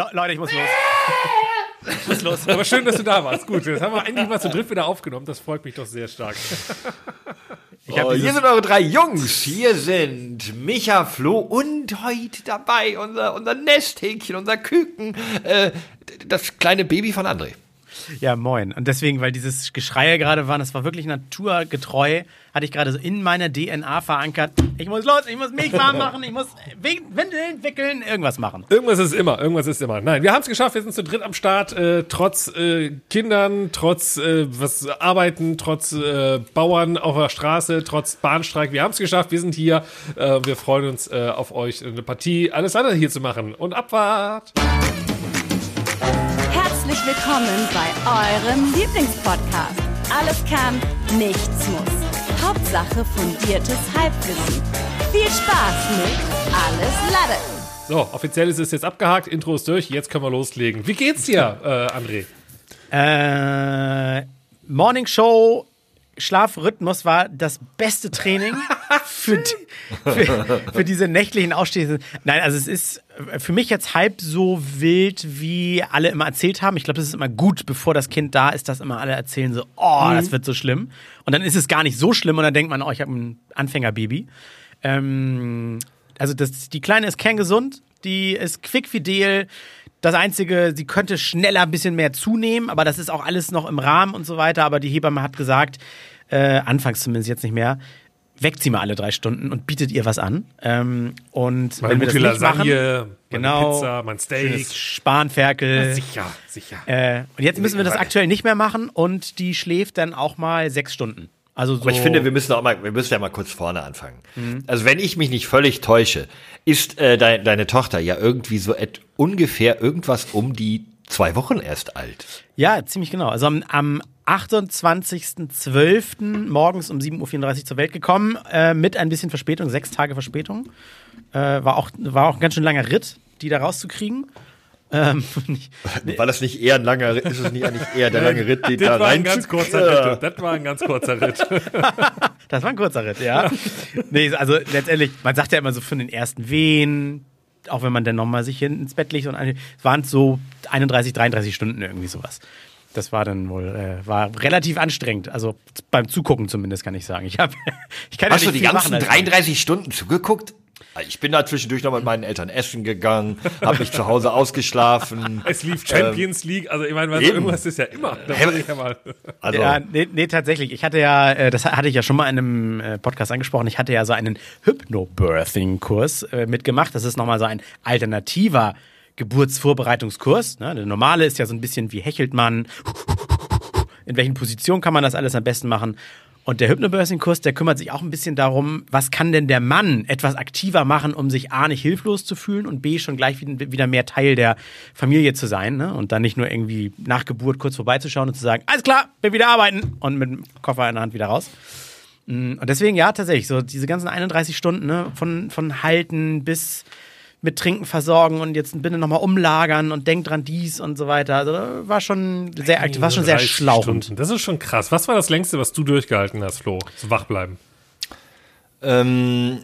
oh, Leute, ich muss los. ich muss los. Aber schön, dass du da warst. Gut, jetzt haben wir endlich mal zu dritt wieder aufgenommen. Das freut mich doch sehr stark. Oh, hier sind eure drei Jungs. Hier sind Micha, Flo und heute dabei unser, unser Nesthäkchen, unser Küken, äh, das kleine Baby von André. Ja, moin. Und deswegen, weil dieses Geschreie gerade war, das war wirklich naturgetreu, hatte ich gerade so in meiner DNA verankert. Ich muss los, ich muss Milch warm machen, ich muss Windeln wickeln, irgendwas machen. Irgendwas ist immer, irgendwas ist immer. Nein, wir haben es geschafft, wir sind zu dritt am Start, äh, trotz äh, Kindern, trotz äh, was Arbeiten, trotz äh, Bauern auf der Straße, trotz Bahnstreik. Wir haben es geschafft, wir sind hier. Äh, wir freuen uns äh, auf euch, eine Partie, alles andere hier zu machen. Und Abfahrt! Herzlich willkommen bei eurem Lieblingspodcast. Alles kann, nichts muss. Hauptsache fundiertes Halbwissen. Viel Spaß mit Alles Lade. So, offiziell ist es jetzt abgehakt, Intro ist durch, jetzt können wir loslegen. Wie geht's dir, äh, André? Äh, Morning Show Schlafrhythmus war das beste Training für, für, für, diese nächtlichen Ausstehungen. Nein, also es ist für mich jetzt halb so wild, wie alle immer erzählt haben. Ich glaube, das ist immer gut, bevor das Kind da ist, dass immer alle erzählen so, oh, mhm. das wird so schlimm. Und dann ist es gar nicht so schlimm und dann denkt man, oh, ich habe ein Anfängerbaby. Ähm, also das, die Kleine ist kerngesund, die ist quickfidel, das Einzige, sie könnte schneller ein bisschen mehr zunehmen, aber das ist auch alles noch im Rahmen und so weiter. Aber die Hebamme hat gesagt, äh, anfangs zumindest jetzt nicht mehr, weckt sie mal alle drei Stunden und bietet ihr was an. Ähm, und meine wenn wir das nicht Lasagne, machen, genau, Pizza, mein Steak, Spanferkel. Ja, sicher, sicher. Äh, und jetzt müssen wir das aktuell nicht mehr machen und die schläft dann auch mal sechs Stunden. Also so Aber ich finde, wir müssen auch mal, wir müssen ja mal kurz vorne anfangen. Mhm. Also wenn ich mich nicht völlig täusche, ist äh, de deine Tochter ja irgendwie so ungefähr irgendwas um die zwei Wochen erst alt. Ja, ziemlich genau. Also am, am 28.12. morgens um 7.34 Uhr zur Welt gekommen, äh, mit ein bisschen Verspätung, sechs Tage Verspätung. Äh, war, auch, war auch ein ganz schön langer Ritt, die da rauszukriegen. Ähm, war das nicht eher ein langer Ritt? Ist es nicht eigentlich eher der lange Ritt, den da war rein ein ganz kurzer Ritt. Das war ein ganz kurzer Ritt. das war ein kurzer Ritt, ja. nee, also letztendlich, man sagt ja immer so von den ersten Wehen, auch wenn man dann nochmal sich ins Bett legt und es waren so 31, 33 Stunden irgendwie sowas. Das war dann wohl, äh, war relativ anstrengend. Also beim Zugucken zumindest kann ich sagen. Ich, hab, ich kann Hast ja du die ganzen machen, 33 Stunden zugeguckt? Ich bin da zwischendurch noch mit meinen Eltern essen gegangen, habe mich zu Hause ausgeschlafen. Es lief Champions ähm, League, also ich meine, also irgendwas ist ja immer. Ja mal. Also. Ja, nee, nee, tatsächlich. Ich hatte ja, äh, das hatte ich ja schon mal in einem äh, Podcast angesprochen, ich hatte ja so einen Hypnobirthing-Kurs äh, mitgemacht. Das ist nochmal so ein alternativer Geburtsvorbereitungskurs. Ne? Der normale ist ja so ein bisschen, wie hechelt man, in welchen Positionen kann man das alles am besten machen. Und der Hypnobirthing-Kurs, der kümmert sich auch ein bisschen darum, was kann denn der Mann etwas aktiver machen, um sich A, nicht hilflos zu fühlen und B, schon gleich wieder mehr Teil der Familie zu sein. Ne? Und dann nicht nur irgendwie nach Geburt kurz vorbeizuschauen und zu sagen, alles klar, bin wieder arbeiten und mit dem Koffer in der Hand wieder raus. Mm, und deswegen, ja, tatsächlich, so diese ganzen 31 Stunden ne, von, von Halten bis mit Trinken versorgen und jetzt bitte nochmal umlagern und denk dran dies und so weiter. Also war schon sehr aktiv, war schon sehr schlauchend. Stunden. Das ist schon krass. Was war das längste, was du durchgehalten hast, Flo? Zu wach bleiben. Ähm.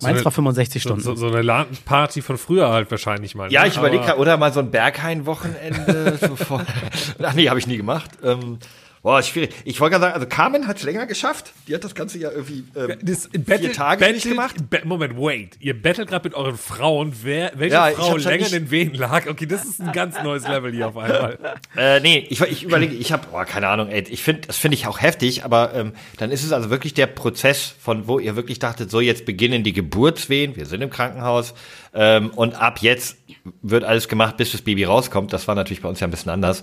Meins so war 65 Stunden. So, so, eine LAN-Party von früher halt wahrscheinlich mal. Ja, ne? ich überlege gerade, oder mal so ein Berghain-Wochenende. so Ach nee, habe ich nie gemacht. Ähm, Boah, schwierig. Ich wollte gerade sagen, also Carmen hat es länger geschafft. Die hat das Ganze ja irgendwie ähm, das Battle, vier Tage Battle, nicht gemacht. Moment, wait. Ihr battelt gerade mit euren Frauen, wer, welche ja, Frau länger in den Wehen lag. Okay, das ist ein ganz neues Level hier auf einmal. Äh, nee, ich, ich überlege, ich habe, oh, keine Ahnung, ey, ich finde, das finde ich auch heftig, aber ähm, dann ist es also wirklich der Prozess, von wo ihr wirklich dachtet, so jetzt beginnen die Geburtswehen, wir sind im Krankenhaus ähm, und ab jetzt wird alles gemacht, bis das Baby rauskommt. Das war natürlich bei uns ja ein bisschen anders.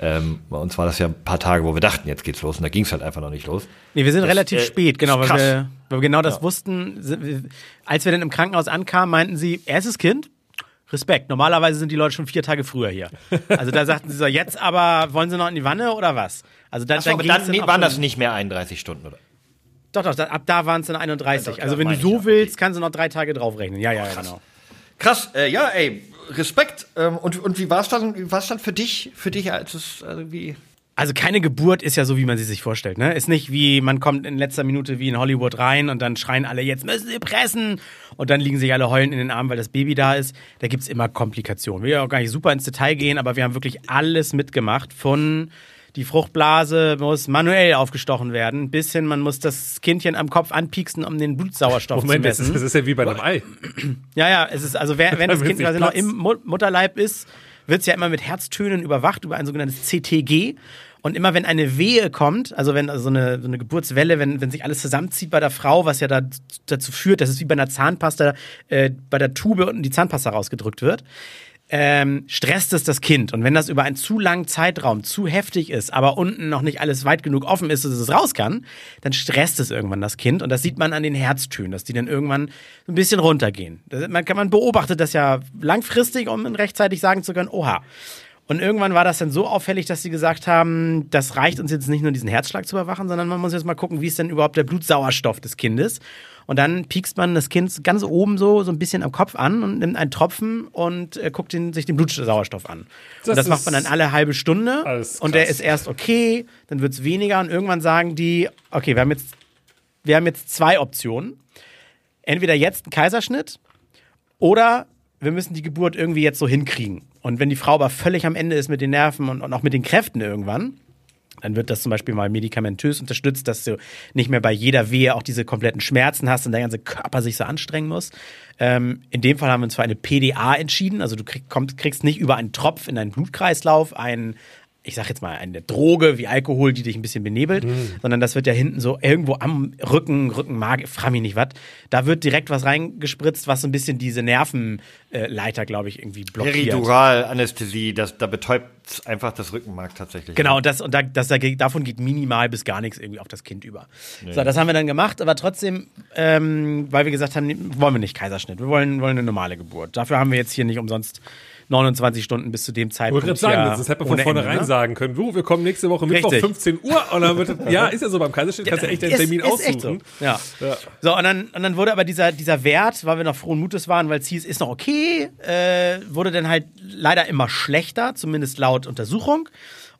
Ähm, bei uns war das ja ein paar Tage, wo wir dachten, jetzt geht's los. Und da ging es halt einfach noch nicht los. Nee, wir sind das, relativ äh, spät, genau, weil wir, weil wir, genau das ja. wussten. Als wir dann im Krankenhaus ankamen, meinten sie, erstes Kind, Respekt. Normalerweise sind die Leute schon vier Tage früher hier. Also da sagten sie so, jetzt aber wollen sie noch in die Wanne oder was? Also dann, Achso, dann, dann, dann waren das nicht mehr 31 Stunden, oder? Doch, doch, ab da waren es dann 31. Ja, also wenn du so willst, kannst du noch drei Tage draufrechnen. Ja, ja, ja, genau. Krass, äh, ja, ey, Respekt. Ähm, und, und wie war es dann, wie dann für dich, für dich, als es irgendwie. Also keine Geburt ist ja so, wie man sie sich vorstellt. Ne? Ist nicht wie, man kommt in letzter Minute wie in Hollywood rein und dann schreien alle, jetzt müssen sie pressen. Und dann liegen sich alle heulend in den Armen, weil das Baby da ist. Da gibt's immer Komplikationen. Wir will ja auch gar nicht super ins Detail gehen, aber wir haben wirklich alles mitgemacht. Von die Fruchtblase muss manuell aufgestochen werden, bis hin, man muss das Kindchen am Kopf anpieksen, um den Blutsauerstoff Moment, zu messen. ist, das ist ja wie bei einem Ei. Ja, ja, es ist, also wer, wenn das Kind quasi noch Platz- im Mu- Mutterleib ist, wird es ja immer mit Herztönen überwacht über ein sogenanntes CTG. Und immer wenn eine Wehe kommt, also wenn also so, eine, so eine Geburtswelle, wenn, wenn sich alles zusammenzieht bei der Frau, was ja da, dazu führt, dass es wie bei einer Zahnpasta äh, bei der Tube unten die Zahnpasta rausgedrückt wird, ähm, stresst es das Kind. Und wenn das über einen zu langen Zeitraum zu heftig ist, aber unten noch nicht alles weit genug offen ist, dass es raus kann, dann stresst es irgendwann das Kind. Und das sieht man an den Herztönen, dass die dann irgendwann ein bisschen runtergehen. Das, man, man beobachtet das ja langfristig, um rechtzeitig sagen zu können, oha. Und irgendwann war das dann so auffällig, dass sie gesagt haben, das reicht uns jetzt nicht nur diesen Herzschlag zu überwachen, sondern man muss jetzt mal gucken, wie ist denn überhaupt der Blutsauerstoff des Kindes. Und dann piekst man das Kind ganz oben so, so ein bisschen am Kopf an und nimmt einen Tropfen und äh, guckt den, sich den Blutsauerstoff an. Das und das macht man dann alle halbe Stunde. Und der ist erst okay, dann wird es weniger und irgendwann sagen die, okay, wir haben jetzt, wir haben jetzt zwei Optionen. Entweder jetzt ein Kaiserschnitt oder wir müssen die Geburt irgendwie jetzt so hinkriegen. Und wenn die Frau aber völlig am Ende ist mit den Nerven und, und auch mit den Kräften irgendwann, dann wird das zum Beispiel mal medikamentös unterstützt, dass du nicht mehr bei jeder Wehe auch diese kompletten Schmerzen hast und der ganze Körper sich so anstrengen muss. Ähm, in dem Fall haben wir uns für eine PDA entschieden. Also du krieg, kommst, kriegst nicht über einen Tropf in deinen Blutkreislauf einen ich sag jetzt mal, eine Droge wie Alkohol, die dich ein bisschen benebelt, sondern das wird ja hinten so irgendwo am Rücken, Rückenmark, frag mich nicht was. Da wird direkt was reingespritzt, was so ein bisschen diese Nervenleiter, glaube ich, irgendwie blockiert. Periduralanästhesie, das, da betäubt einfach das Rückenmark tatsächlich. Genau, und das, und da, das, davon geht minimal bis gar nichts irgendwie auf das Kind über. So, das haben wir dann gemacht, aber trotzdem, ähm, weil wir gesagt haben, wollen wir nicht Kaiserschnitt, wir wollen, wollen eine normale Geburt. Dafür haben wir jetzt hier nicht umsonst 29 Stunden bis zu dem Ich Zeitpunkt. wollte gerade sagen, ja das hätte man von vornherein Ende, ne? sagen können. Du, wir kommen nächste Woche Mittwoch Richtig. 15 Uhr und dann wird ja, ist ja so beim Kaiserschnitt, kannst du echt den Termin ist, ist aussuchen. so. Ja. Ja. So, und dann, und dann wurde aber dieser, dieser Wert, weil wir noch frohen Mutes waren, weil es hieß, ist noch okay, äh, wurde dann halt leider immer schlechter, zumindest laut Untersuchung.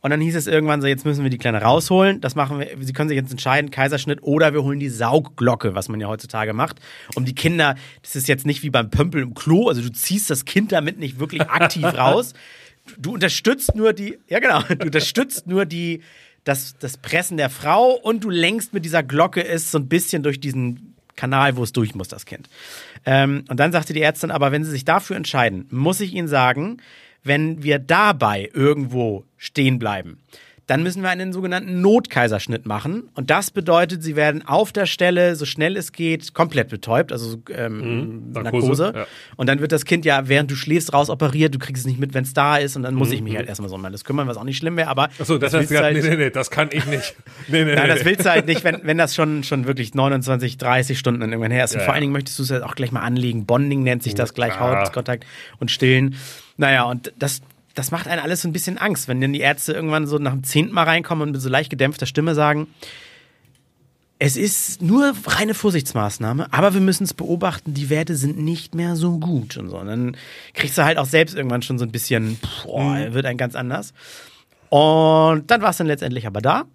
Und dann hieß es irgendwann so, jetzt müssen wir die Kleine rausholen. Das machen wir, Sie können sich jetzt entscheiden, Kaiserschnitt oder wir holen die Saugglocke, was man ja heutzutage macht. Um die Kinder, das ist jetzt nicht wie beim Pömpel im Klo, also du ziehst das Kind damit nicht wirklich aktiv raus. Du unterstützt nur die, ja genau, du unterstützt nur die, das, das Pressen der Frau und du lenkst mit dieser Glocke es so ein bisschen durch diesen Kanal, wo es durch muss, das Kind. Ähm, und dann sagte die Ärztin, aber wenn Sie sich dafür entscheiden, muss ich Ihnen sagen, wenn wir dabei irgendwo stehen bleiben, dann müssen wir einen sogenannten Notkaiserschnitt machen. Und das bedeutet, sie werden auf der Stelle, so schnell es geht, komplett betäubt, also ähm, Narkose. Narkose, ja. Und dann wird das Kind ja, während du schläfst, raus operiert. Du kriegst es nicht mit, wenn es da ist. Und dann muss ich mich halt erstmal so um alles kümmern, was auch nicht schlimm wäre. Aber Achso, das, heißt du gerade, halt- nee, nee, nee, das kann ich nicht. Nee, nee, Nein, das willst du halt nicht, wenn, wenn das schon, schon wirklich 29, 30 Stunden irgendwann her ist. Und Ja, vor allen Dingen möchtest du es halt auch gleich mal anlegen. Bonding nennt sich das gleich. Hautkontakt und Stillen. Naja, und das, das macht einen alles so ein bisschen Angst, wenn dann die Ärzte irgendwann so nach dem zehnten Mal reinkommen und mit so leicht gedämpfter Stimme sagen, es ist nur reine Vorsichtsmaßnahme, aber wir müssen es beobachten, die Werte sind nicht mehr so gut und so. Und dann kriegst du halt auch selbst irgendwann schon so ein bisschen, boah, wird ein ganz anders. Und dann war es dann letztendlich aber da.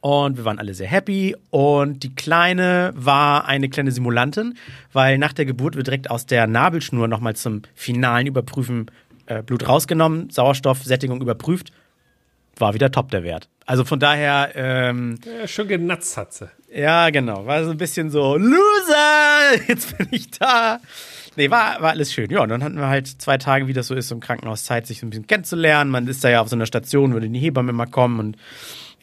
Und wir waren alle sehr happy. Und die Kleine war eine kleine Simulantin, weil nach der Geburt wird direkt aus der Nabelschnur nochmal zum finalen Überprüfen äh, Blut rausgenommen, Sauerstoffsättigung überprüft. War wieder top der Wert. Also von daher, ähm, Ja, schon genatzt hat sie. ja, genau. War so ein bisschen so, Loser, jetzt bin ich da. Nee, war, war alles schön. Ja, und dann hatten wir halt zwei Tage, wie das so ist, im Krankenhaus Zeit, sich so ein bisschen kennenzulernen. Man ist da ja auf so einer Station, würde die Hebamme immer kommen und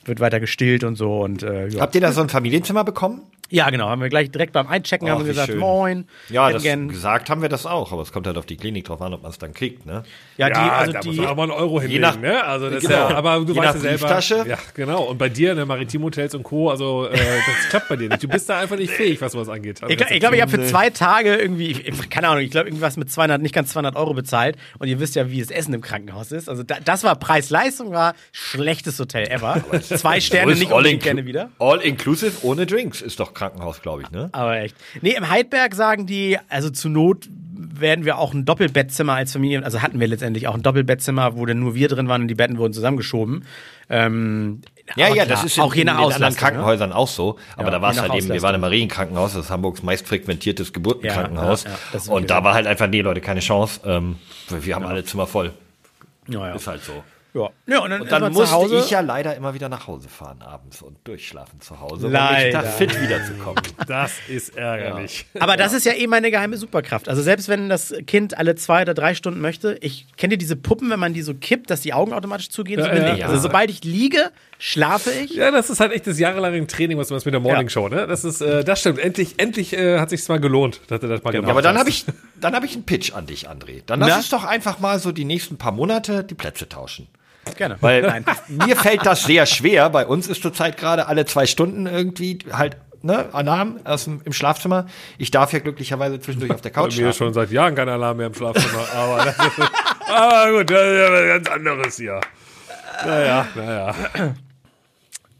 wird weiter gestillt und so. Und, äh, ja. Habt ihr da so ein Familienzimmer bekommen? Ja, genau. Haben wir gleich direkt beim Einchecken Ach, haben wir gesagt, schön. moin. Ja, das, gern- gesagt haben wir das auch, aber es kommt halt auf die Klinik drauf an, ob man es dann kriegt, ne? ja, die, also da die, muss man aber einen Euro hinlegen, nach- ne? Also das genau. ist ja, aber du Je weißt nach ja selber. Ja, genau. Und bei dir, ne, Maritimhotels und Co., also äh, das klappt bei dir nicht. Du bist da einfach nicht fähig, was sowas angeht. Also Ich glaube, ich, glaub, ich habe für zwei Tage irgendwie, ich, keine Ahnung, ich glaube irgendwas mit 200, nicht ganz 200 Euro bezahlt. Und ihr wisst ja, wie das Essen im Krankenhaus ist. Also da, das war Preis-Leistung, war schlechtes Hotel ever. Zwei Sterne, So nicht all unbedingt gerne wieder. All inclusive ohne Drinks ist doch Krankenhaus, glaube ich, ne? Aber echt. Nee, im Heidberg sagen die, also zu Not werden wir auch ein Doppelbettzimmer als Familie, also hatten wir letztendlich auch ein Doppelbettzimmer, wo dann nur wir drin waren und die Betten wurden zusammengeschoben. Ähm, Ja, ja, klar, das ist in, auch je in nach den anderen ne? Krankenhäusern auch so. Aber Ja, da war es halt eben, wir waren im Marienkrankenhaus, das ist Hamburgs meist frequentiertes Geburtenkrankenhaus. Ja, ja, und da war halt einfach, nee, Leute, keine Chance. Ähm, wir haben alle Zimmer voll. Ja, ja. Ist halt so. Ja. ja, und dann, Und dann man musste ich ja leider immer wieder nach Hause fahren abends und durchschlafen zu Hause, um Leider. Tag fit wiederzukommen. Das ist ärgerlich. Aber das ist ja eh meine geheime Superkraft. Also selbst wenn das Kind alle zwei oder drei Stunden möchte, ich kenne diese Puppen, wenn man die so kippt, dass die Augen automatisch zugehen, so Ja, bin ja. ich. Also sobald ich liege, schlafe ich. Ja, das ist halt echt das jahrelange Training, was du machst mit der Morning Ja. Show, ne? Das ist, äh, das stimmt. Endlich, endlich äh, hat sich's mal gelohnt, dass du das mal gemacht Ja, aber dann habe ich, dann habe ich einen Pitch an dich, André. Dann lass Na? uns doch einfach mal so die nächsten paar Monate die Plätze tauschen. Gerne. Weil Nein. mir fällt das sehr schwer. Bei uns ist zurzeit gerade alle zwei Stunden irgendwie halt ne, Alarm aus dem, im Schlafzimmer. Ich darf ja glücklicherweise zwischendurch auf der Bei Couch mir schlafen. schon seit Jahren kein Alarm mehr im Schlafzimmer. aber, ist, aber gut, das ist ja was ganz anderes hier. Naja, naja.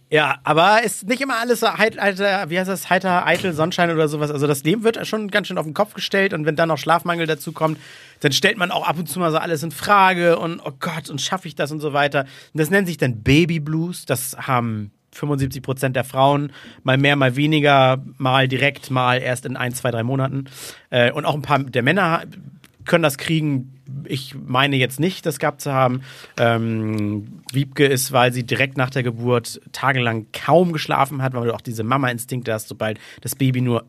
Ja, aber ist nicht immer alles so heit, heiter, wie heißt das, heiter, eitel, Sonnenschein oder sowas. Also das Leben wird schon ganz schön auf den Kopf gestellt und wenn dann noch Schlafmangel dazu kommt, dann stellt man auch ab und zu mal so alles in Frage und oh Gott, und schaffe ich das und so weiter. Und das nennt sich dann Baby Blues. Das haben 75 Prozent der Frauen, mal mehr, mal weniger, mal direkt, mal erst in ein, zwei, drei Monaten. Äh, und auch ein paar der Männer können das kriegen. Ich meine jetzt nicht, das gehabt zu haben. Ähm, Wiebke ist, weil sie direkt nach der Geburt tagelang kaum geschlafen hat, weil du auch diese Mama-Instinkte hast, sobald das Baby nur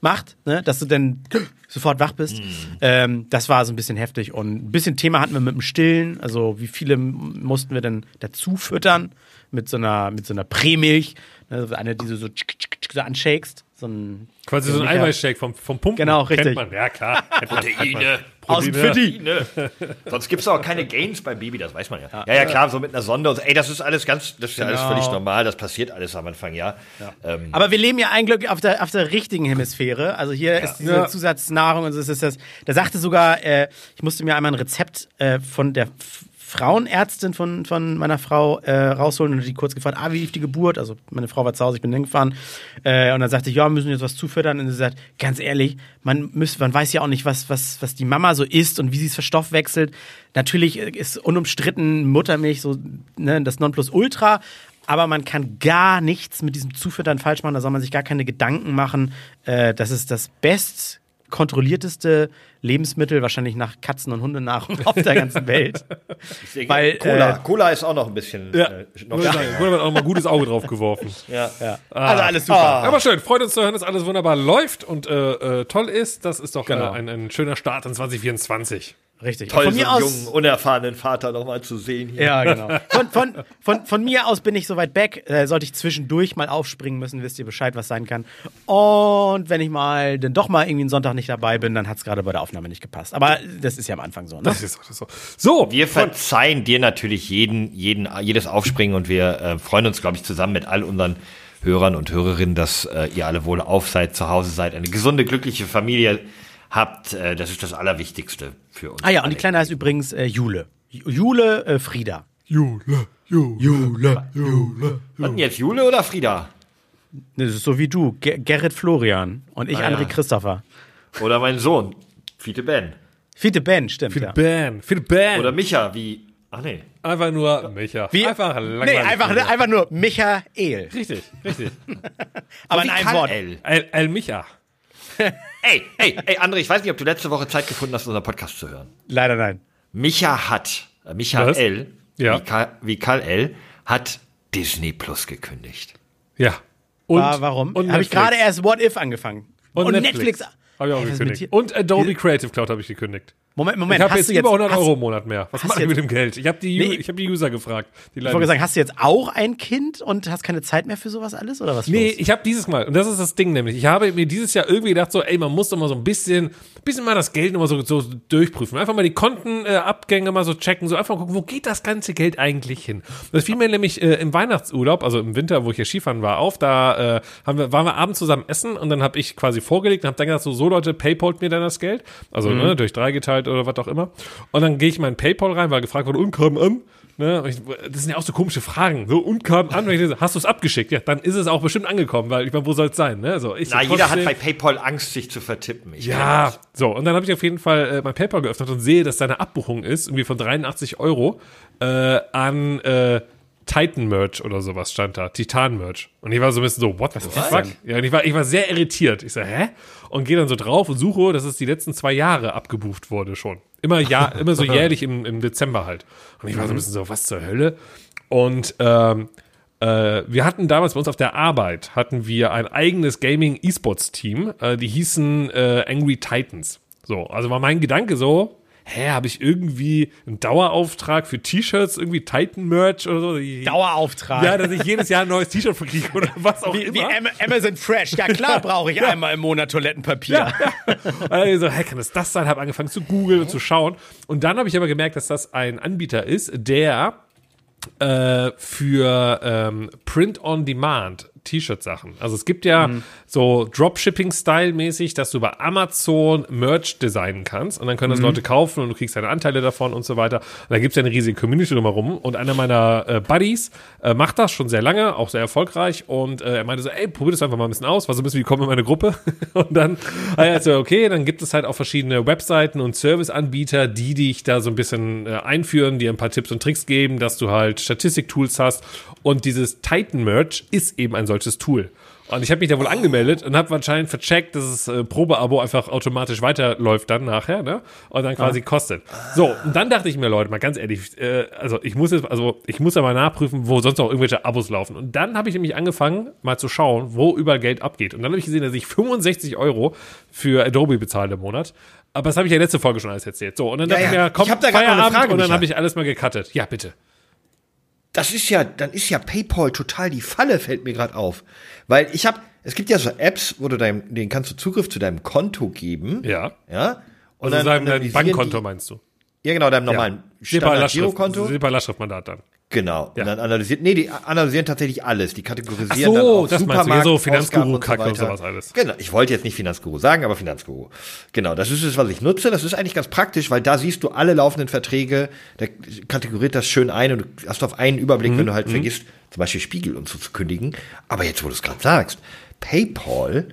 macht, ne, dass du dann sofort wach bist. Ähm, das war so ein bisschen heftig. Und ein bisschen Thema hatten wir mit dem Stillen. Also wie viele mussten wir denn dazu füttern mit so einer, so einer Prämilch. Ne, eine, die du so, so anshakest. So ein, Quasi so ein Ja. Eiweißshake vom, vom Pumpen. Genau, richtig. Kennt man. Ja, klar. Proteine. Aus dem Proteine. Fitti. Sonst gibt es auch keine Gains beim Baby, das weiß man ja. Ja, ja, klar, so mit einer Sonde und so. Ey, das ist alles ganz, das ist ja alles Genau. völlig normal, das passiert alles am Anfang, ja. Ähm, Aber wir leben ja ein Glück auf der, auf der richtigen Hemisphäre. Also hier ist diese Ja. Zusatznahrung und so ist das. Da sagte sogar, äh, ich musste mir einmal ein Rezept äh, von der Frauenärztin von, von meiner Frau äh, rausholen und die kurz gefragt, ah, wie lief die Geburt? Also meine Frau war zu Hause, ich bin hingefahren. Äh, und dann sagte ich, ja, wir müssen jetzt was zufüttern. Und sie sagt, ganz ehrlich, man, müsst, man weiß ja auch nicht, was, was, was die Mama so isst und wie sie es verstoffwechselt. Natürlich äh, ist unumstritten Muttermilch so ne, das Nonplusultra. Aber man kann gar nichts mit diesem Zufüttern falsch machen. Da soll man sich gar keine Gedanken machen. Äh, das ist das best kontrollierteste Lebensmittel, wahrscheinlich nach Katzen- und Hundenahrung auf der ganzen Welt. Weil, Cola, äh, Cola ist auch noch ein bisschen Ja. äh, noch Wurde sagen, wurde auch mal ein gutes Auge drauf geworfen. ja. Also alles super. Aber schön, freut uns zu hören, dass alles wunderbar läuft und äh, äh, toll ist. Das ist doch Genau. äh, ein, ein schöner Start in 2024. Richtig. Toll, von so mir einen aus. jungen, unerfahrenen Vater noch mal zu sehen hier. Ja, genau. Von, von, von, von mir aus bin ich so weit weg. Äh, sollte ich zwischendurch mal aufspringen müssen, wisst ihr Bescheid, was sein kann. Und wenn ich mal dann doch mal irgendwie einen Sonntag nicht dabei bin, dann hat es gerade bei der Aufnahme nicht gepasst. Aber das ist ja am Anfang so. Ne? Das ist ist so. so Wir verzeihen dir natürlich jeden, jeden, jedes Aufspringen und wir äh, freuen uns, glaube ich, zusammen mit all unseren Hörern und Hörerinnen, dass äh, ihr alle wohl auf seid, zu Hause seid, eine gesunde, glückliche Familie habt. Äh, das ist das Allerwichtigste für uns. Ah ja, und die. Kleine heißt übrigens äh, Jule. Ju- Jule äh, Frieda. Jule, Jule, Jule, Jule. Was denn jetzt, Jule oder Frieda? Das ist so wie du, Ger Gerrit Florian und ich Ah, André ja. Christopher. Oder mein Sohn, Fiete Ben. Fiete Ben, stimmt. Die Ja. Für die Band. Oder Micha, wie. Ach nee. einfach nur Micha. Wie? Einfach Nee, langweilig. einfach, einfach nur Michael. Richtig, richtig. Aber in einem Wort. L. El, El Micha. Ey, ey, ey, André, ich weiß nicht, ob du letzte Woche Zeit gefunden hast, unseren Podcast zu hören. Leider nein. Micha hat, äh, Micha Was? L, Ja. wie, Karl, wie Karl L, hat Disney Plus gekündigt. Ja. Und, War, warum? Und Habe ich Netflix. gerade erst What If angefangen. Und, Netflix. Habe ich auch Ey, was ist mit gekündigt. Und Adobe Creative Cloud habe ich gekündigt. Moment, Moment. Ich habe jetzt jetzt über 100 hast, Euro im Monat mehr. Was mache ich mit dem Geld? Ich habe die, Nee. ich hab die User gefragt. Die Ich wollte sagen, hast du jetzt auch ein Kind und hast keine Zeit mehr für sowas alles oder was? Nee, los? ich habe dieses Mal, und das ist das Ding nämlich, ich habe mir dieses Jahr irgendwie gedacht, so, ey, man muss doch mal so ein bisschen, bisschen mal das Geld nochmal so, so durchprüfen. Einfach mal die Kontenabgänge mal so checken, so einfach mal gucken, wo geht das ganze Geld eigentlich hin? Das fiel mir nämlich äh, im Weihnachtsurlaub, also im Winter, wo ich hier Skifahren war, auf, da äh, haben wir, waren wir abends zusammen essen und dann habe ich quasi vorgelegt und habe dann gedacht, so, so Leute, Paypalt mir dann das Geld, also ne, durch drei geteilt oder was auch immer. Und dann gehe ich in meinen Paypal rein, weil gefragt wurde, und kam an, Ne? Das sind ja auch so komische Fragen. So, und kam an, lese, hast du es abgeschickt? Ja, dann ist es auch bestimmt angekommen, weil ich meine, wo soll es sein? Ne? Also, ich Na, jeder hat bei PayPal Angst, sich zu vertippen. Ich ja, so. Und dann habe ich auf jeden Fall äh, mein PayPal geöffnet und sehe, dass deine Abbuchung ist, irgendwie von 83 Euro äh, an äh, Titan Merch oder sowas stand da. Titan Merch. Und ich war so ein bisschen so, what the fuck? Ja, und ich war, ich war sehr irritiert. Ich so, hä? Und gehe dann so drauf und suche, dass es die letzten zwei Jahre abgebucht wurde schon. Immer, ja, immer so jährlich im, im Dezember halt. Und ich war so ein bisschen so, was zur Hölle? Und ähm, äh, wir hatten damals bei uns auf der Arbeit hatten wir ein eigenes Gaming E-Sports Team, äh, die hießen äh, Angry Titans. So, also war mein Gedanke so, hä, habe ich irgendwie einen Dauerauftrag für T-Shirts, irgendwie Titan Merch oder so? Dauerauftrag. Ja, dass ich jedes Jahr ein neues T-Shirt verkriege oder was auch wie, immer. wie Am- Amazon Fresh. Ja klar brauche ich einmal im Monat Toilettenpapier. Also, hä, kann das das sein? Habe angefangen zu googeln und zu schauen. Und dann habe ich aber gemerkt, dass das ein Anbieter ist, der äh, für ähm, Print-on-Demand T-Shirt-Sachen. Also es gibt ja so Dropshipping-Style-mäßig, dass du bei Amazon Merch designen kannst und dann können das Leute kaufen und du kriegst deine Anteile davon und so weiter. Und da gibt es ja eine riesige Community drumherum und einer meiner äh, Buddies äh, macht das schon sehr lange, auch sehr erfolgreich und äh, er meinte so, ey, probier das einfach mal ein bisschen aus, war so ein bisschen wie komm in meine Gruppe und dann also okay, dann gibt es halt auch verschiedene Webseiten und Serviceanbieter, die dich da so ein bisschen äh, einführen, dir ein paar Tipps und Tricks geben, dass du halt Statistik-Tools hast und dieses Titan Merch ist eben ein solches Tool. Und ich habe mich da wohl angemeldet und habe wahrscheinlich vercheckt, dass das äh, Probeabo einfach automatisch weiterläuft dann nachher, ne? Und dann quasi kostet. So, und dann dachte ich mir, Leute, mal ganz ehrlich, äh, also ich muss jetzt, also ich muss ja mal nachprüfen, wo sonst noch irgendwelche Abos laufen. Und dann habe ich nämlich angefangen, mal zu schauen, wo überall Geld abgeht. Und dann habe ich gesehen, dass ich 65 Euro für Adobe bezahle im Monat. Aber das habe ich ja letzte Folge schon alles erzählt. So, und dann Ja, dachte ich ja. mir, komm, Ich hab da Feierabend Frage, und dann habe ich alles mal gecuttet. Ja, bitte. Das ist ja, dann ist ja PayPal total die Falle, fällt mir gerade auf. Weil ich habe, es gibt ja so Apps, wo du deinem, denen kannst du Zugriff zu deinem Konto geben. Ja. Ja. Und Also sagen, dein analysieren Bankkonto die- meinst du? Ja, genau, deinem normalen Standard-Girokonto. SEPA-Lastschriftmandat dann. Genau. Ja. Und dann analysiert, nee, die analysieren tatsächlich alles. Die kategorisieren Ach so, dann auch das meinst du, so Supermarkt- Finanzguru Ausgaben und Kacke und sowas alles. Genau. Ich wollte jetzt nicht Finanzguru sagen, aber Finanzguru. Genau. Das ist es, was ich nutze. Das ist eigentlich ganz praktisch, weil da siehst du alle laufenden Verträge. Der kategoriert das schön ein und du hast auf einen Überblick, Mhm. wenn du halt vergisst, zum Beispiel Spiegel und so zu kündigen. Aber jetzt, wo du es gerade sagst, PayPal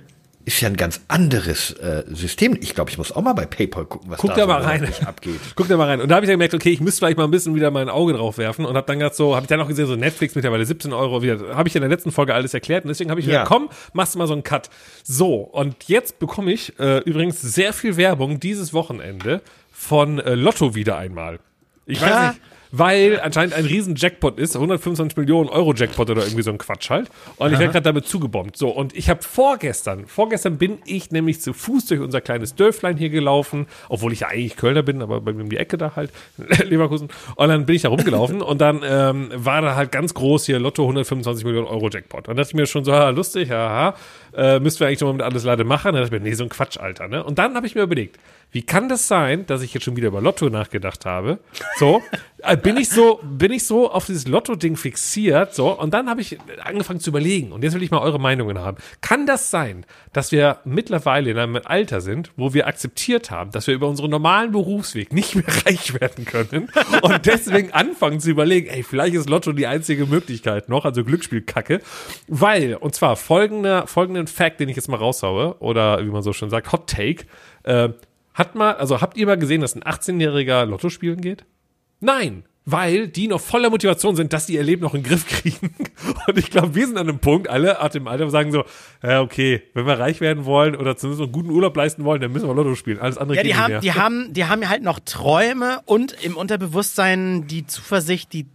ist ja ein ganz anderes äh, System. Ich glaube, ich muss auch mal bei PayPal gucken, was Guck da da so mal rein. abgeht. Guck da mal rein. Und da habe ich dann gemerkt, okay, ich müsste vielleicht mal ein bisschen wieder mein Auge drauf werfen und habe dann gerade so, habe ich dann auch gesehen, so Netflix mittlerweile 17 Euro, wieder, habe ich in der letzten Folge alles erklärt und deswegen habe ich Ja. gesagt, komm, machst du mal so einen Cut. So, und jetzt bekomme ich äh, übrigens sehr viel Werbung dieses Wochenende von äh, Lotto wieder einmal. Ich weiß Ja. nicht, weil anscheinend ein riesen Jackpot ist, 125 Millionen Euro Jackpot oder irgendwie so ein Quatsch halt. Und ich werde gerade damit zugebombt. So, und ich habe vorgestern, vorgestern bin ich nämlich zu Fuß durch unser kleines Dörflein hier gelaufen, obwohl ich ja eigentlich Kölner bin, aber bei mir um die Ecke da halt, Leverkusen. Und dann bin ich da rumgelaufen und dann ähm, war da halt ganz groß hier Lotto 125 Millionen Euro Jackpot. Und dann dachte ich mir schon so, ha, lustig, haha, äh, müssten wir eigentlich noch mal mit alles Lade machen. Dann dachte ich mir, nee, so ein Quatsch, Alter. Ne? Und dann habe ich mir überlegt, wie kann das sein, dass ich jetzt schon wieder über Lotto nachgedacht habe? So, äh, bin ich so, bin ich so auf dieses Lotto-Ding fixiert, so, und dann habe ich angefangen zu überlegen, und jetzt will ich mal eure Meinungen haben. Kann das sein, dass wir mittlerweile in einem Alter sind, wo wir akzeptiert haben, dass wir über unseren normalen Berufsweg nicht mehr reich werden können und deswegen anfangen zu überlegen, ey, vielleicht ist Lotto die einzige Möglichkeit noch, also Glücksspielkacke, weil, und zwar folgender, folgenden Fact, den ich jetzt mal raushaue, oder wie man so schön sagt, Hot Take, äh, hat mal, also habt ihr mal gesehen, dass ein 18-jähriger Lotto spielen geht? Nein, weil die noch voller Motivation sind, dass die ihr Leben noch in den Griff kriegen. Und ich glaube, wir sind an einem Punkt, alle ab dem Alter sagen so, ja, okay, wenn wir reich werden wollen oder zumindest einen guten Urlaub leisten wollen, dann müssen wir Lotto spielen. Alles andere Ja, geht die nicht haben, mehr. die haben, die haben ja halt noch Träume und im Unterbewusstsein die Zuversicht, die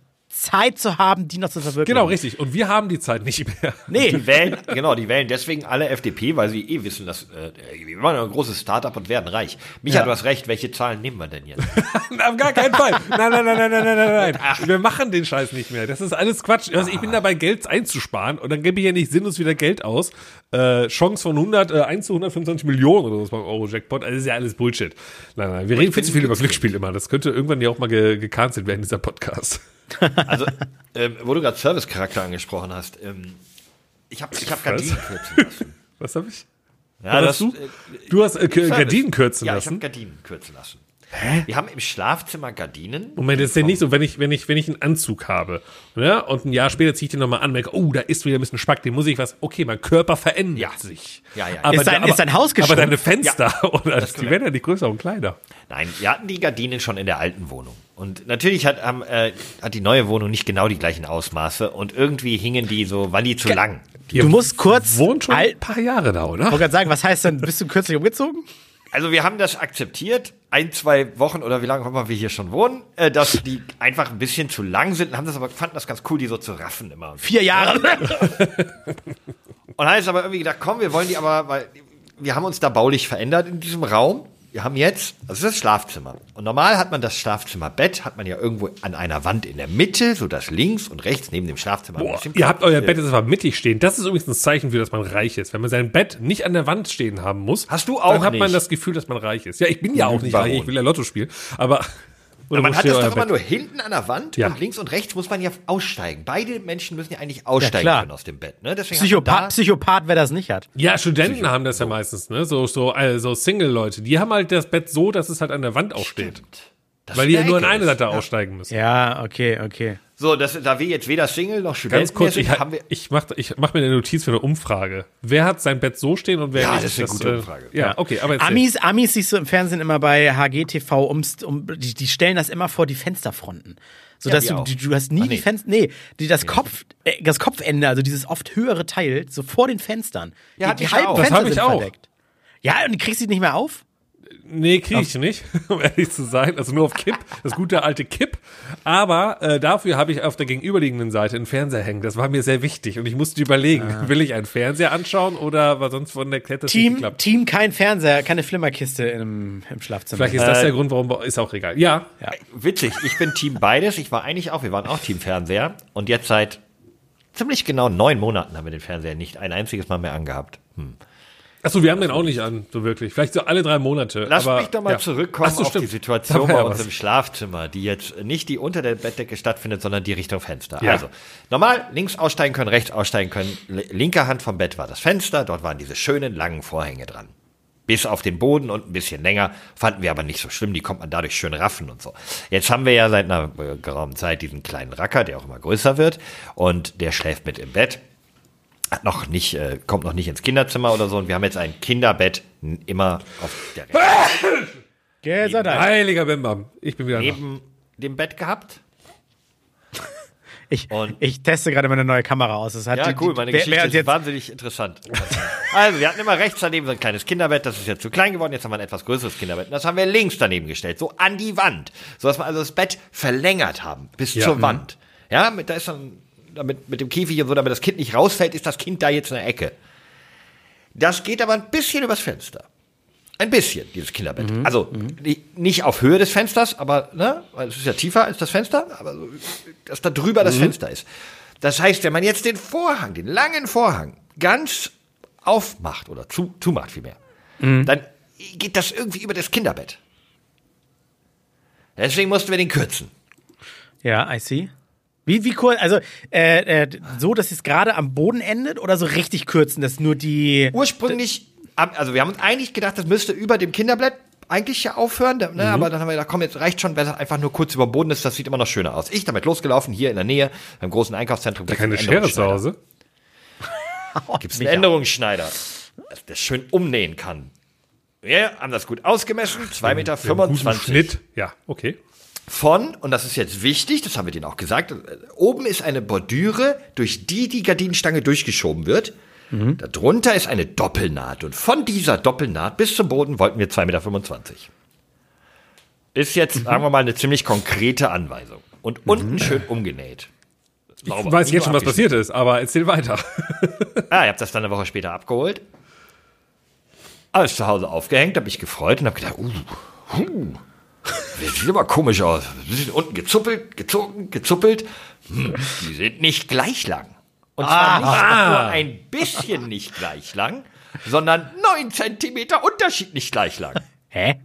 Zeit zu haben, die noch zu verwirklichen. genau, richtig. Und wir haben die Zeit nicht mehr. Nee, Die wählen, genau, die wählen deswegen alle FDP, weil sie eh wissen, dass äh, wir ja ein großes Startup und werden reich. Micha, Ja. du hast recht, welche Zahlen nehmen wir denn jetzt? Auf gar keinen Fall. Nein, nein, nein, nein, nein, nein, nein, nein. Wir machen den Scheiß nicht mehr. Das ist alles Quatsch. Also ich bin dabei, Geld einzusparen und dann gebe ich ja nicht sinnlos wieder Geld aus. Äh, Chance von 100, äh, 1 zu 125 Millionen oder so beim Euro-Jackpot. Also das ist ja alles Bullshit. Nein, nein, wir reden viel zu viel über Glücksspiel immer. Das könnte irgendwann ja auch mal ge gecancelt werden, dieser Podcast. Also, ähm, wo du gerade Service-Charakter angesprochen hast, ähm, ich habe ich hab Gardinen kürzen lassen. Was habe ich? Ja, hast du? Du hast äh. Gardinen kürzen ja, ich habe lassen. Gardinen kürzen lassen. Wir haben im Schlafzimmer Gardinen. Moment, das ist ja nicht so, wenn ich, wenn ich, wenn ich einen Anzug habe, ne, und ein Jahr später ziehe ich den nochmal an, merke, oh, da ist wieder ein bisschen Spack, den muss ich was, okay, mein Körper verändert Ja. sich. Ja, ja. Aber, Ist dein- aber, ist dein Haus Aber geschrumpft? deine Fenster, oder die werden ja nicht größer und kleiner. Nein, wir hatten die Gardinen schon in der alten Wohnung. Und natürlich hat, haben, äh, hat die neue Wohnung nicht genau die gleichen Ausmaße und irgendwie hingen die so, waren die zu lang. Du musst kurz Wohnt schon alt. ein paar Jahre da, oder? Ich wollte gerade sagen, was heißt denn, bist du kürzlich umgezogen? Also wir haben das akzeptiert, ein, zwei Wochen oder wie lange auch immer wir hier schon wohnen, äh, dass die einfach ein bisschen zu lang sind, haben das aber fanden das ganz cool, die so zu raffen immer. Vier Jahre. Und dann ist aber irgendwie gedacht, komm, wir wollen die aber, weil wir haben uns da baulich verändert in diesem Raum. Wir haben jetzt, das ist das Schlafzimmer. Und normal hat man das Schlafzimmerbett, hat man ja irgendwo an einer Wand in der Mitte, so dass links und rechts neben dem Schlafzimmer Boah, ihr habt euer Bett jetzt aber mittig stehen. Das ist übrigens ein Zeichen für, dass man reich ist. Wenn man sein Bett nicht an der Wand stehen haben muss, Hast du auch dann hat man nicht. das Gefühl, dass man reich ist. Ja, ich bin ja auch nicht Baron. reich, ich will ja Lotto spielen. Aber oder Man hat das doch immer Bett? nur hinten an der Wand Ja. und links und rechts muss man ja aussteigen. Beide Menschen müssen ja eigentlich aussteigen klar. können aus dem Bett. Ne? Psychopath, Psychopath, wer das nicht hat. Ja, Studenten haben das ja meistens, ne? So, so, äh, so Single-Leute. Die haben halt das Bett so, dass es halt an der Wand auch steht. Weil die ja nur an eine. Seite Ja. aussteigen müssen. Ja, okay, okay. So, das, da wir jetzt weder Single noch Studenten Ganz kurz, mehr ich, sind, haben wir ich mache ich mach mir eine Notiz für eine Umfrage. Wer hat sein Bett so stehen und wer Ja, nicht? das ist eine gute äh, Umfrage. Ja, okay, aber erzähl. Amis, Amis siehst du im Fernsehen immer bei HGTV, ums, um, die, die stellen das immer vor die Fensterfronten. So dass du, du, du hast nie Ach, nee. die Fenster, nee, die, das Kopf, äh, das Kopfende, also dieses oft höhere Teil, so vor den Fenstern. Ja, die, die halben auch. Das Fenster hab ich sind auch. verdeckt. Ja, und du kriegst sie nicht mehr auf? Nee, kriege ich nicht, um ehrlich zu sein. Also nur auf Kipp, das gute alte Kipp. Aber äh, dafür habe ich auf der gegenüberliegenden Seite einen Fernseher hängen. Das war mir sehr wichtig und ich musste überlegen, will ich einen Fernseher anschauen oder war sonst von der nicht Team? Team, kein Fernseher, keine Flimmerkiste im, im Schlafzimmer. Vielleicht ist das der Grund, warum ist auch egal. Ja, Witzig, ich bin Team beides. Ich war eigentlich auch, wir waren auch Team Fernseher. Und jetzt seit ziemlich genau neun Monaten haben wir den Fernseher nicht ein einziges Mal mehr angehabt. Hm. Achso, wir haben den auch nicht an, so wirklich. Vielleicht so alle drei Monate. Lass aber, mich doch mal ja. zurückkommen so, auf stimmt. die Situation bei uns was. im Schlafzimmer, die jetzt nicht die unter der Bettdecke stattfindet, sondern die Richtung Fenster. Ja. Also, normal links aussteigen können, rechts aussteigen können. Linke Hand vom Bett war das Fenster, dort waren diese schönen langen Vorhänge dran. Bis auf den Boden und ein bisschen länger, fanden wir aber nicht so schlimm, die kommt man dadurch schön raffen und so. Jetzt haben wir ja seit einer äh, geraumen Zeit diesen kleinen Racker, der auch immer größer wird und der schläft mit im Bett noch nicht, äh, kommt noch nicht ins Kinderzimmer oder so. Und wir haben jetzt ein Kinderbett immer auf der Gell, sei Dank. Heiliger Bimbam. Ich bin wieder da. neben dem Bett gehabt. Ich, Und- ich teste gerade meine neue Kamera aus. Das hat Ja, die, cool, meine wer- Geschichte wer ist jetzt, wahnsinnig interessant. Also, wir hatten immer rechts daneben so ein kleines Kinderbett, das ist jetzt zu klein geworden, jetzt haben wir ein etwas größeres Kinderbett. Und das haben wir links daneben gestellt, so an die Wand. So dass wir also das Bett verlängert haben, bis Ja. zur Mhm. Wand. Ja, mit, da ist dann, damit, mit dem Käfig und so, damit das Kind nicht rausfällt, ist das Kind da jetzt in der Ecke. Das geht aber ein bisschen übers Fenster. Ein bisschen, dieses Kinderbett. Mhm. Also ni- nicht auf Höhe des Fensters, aber ne, weil es ist ja tiefer als das Fenster, aber so, dass da drüber Mhm. das Fenster ist. Das heißt, wenn man jetzt den Vorhang, den langen Vorhang, ganz aufmacht oder zu, zumacht vielmehr, Mhm. dann geht das irgendwie über das Kinderbett. Deswegen mussten wir den kürzen. Ja, I see. Wie, wie kurz, also äh, äh, so, dass es gerade am Boden endet oder so richtig kürzen, dass nur die. Ursprünglich, also wir haben uns eigentlich gedacht, das müsste über dem Kinderbett eigentlich ja aufhören, ne? Mhm. aber dann haben wir gedacht, komm, jetzt reicht schon, wenn das einfach nur kurz über dem Boden ist, das sieht immer noch schöner aus. Ich damit losgelaufen, hier in der Nähe, beim großen Einkaufszentrum. gibt's Keine Schere zu. Hause. Gibt's einen Änderungsschneider, dass der schön umnähen kann. Wir haben das gut ausgemessen, 2,25 Meter. Guten Schnitt. Ja, okay. Von, und das ist jetzt wichtig, das haben wir denen auch gesagt, oben ist eine Bordüre, durch die die Gardinenstange durchgeschoben wird. Darunter ist eine Doppelnaht und von dieser Doppelnaht bis zum Boden wollten wir 2,25 Meter. Ist jetzt, sagen wir mal, eine ziemlich konkrete Anweisung. Und unten schön umgenäht. Ich weiß jetzt schon, was passiert ist, aber erzähl weiter. Ah, ihr habt das dann eine Woche später abgeholt. Alles zu Hause aufgehängt, habe mich gefreut und habe gedacht, uh, uh, das sieht aber komisch aus. Die sind unten gezuppelt, gezogen, gezuppelt. Hm, die sind nicht gleich lang. Und zwar nicht nur ein bisschen nicht gleich lang, sondern 9 Zentimeter Unterschied nicht gleich lang. Hä?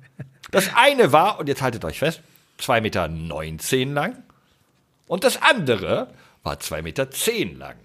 Das eine war, und jetzt haltet euch fest, 2,19 Meter lang. Und das andere war 2,10 Meter lang.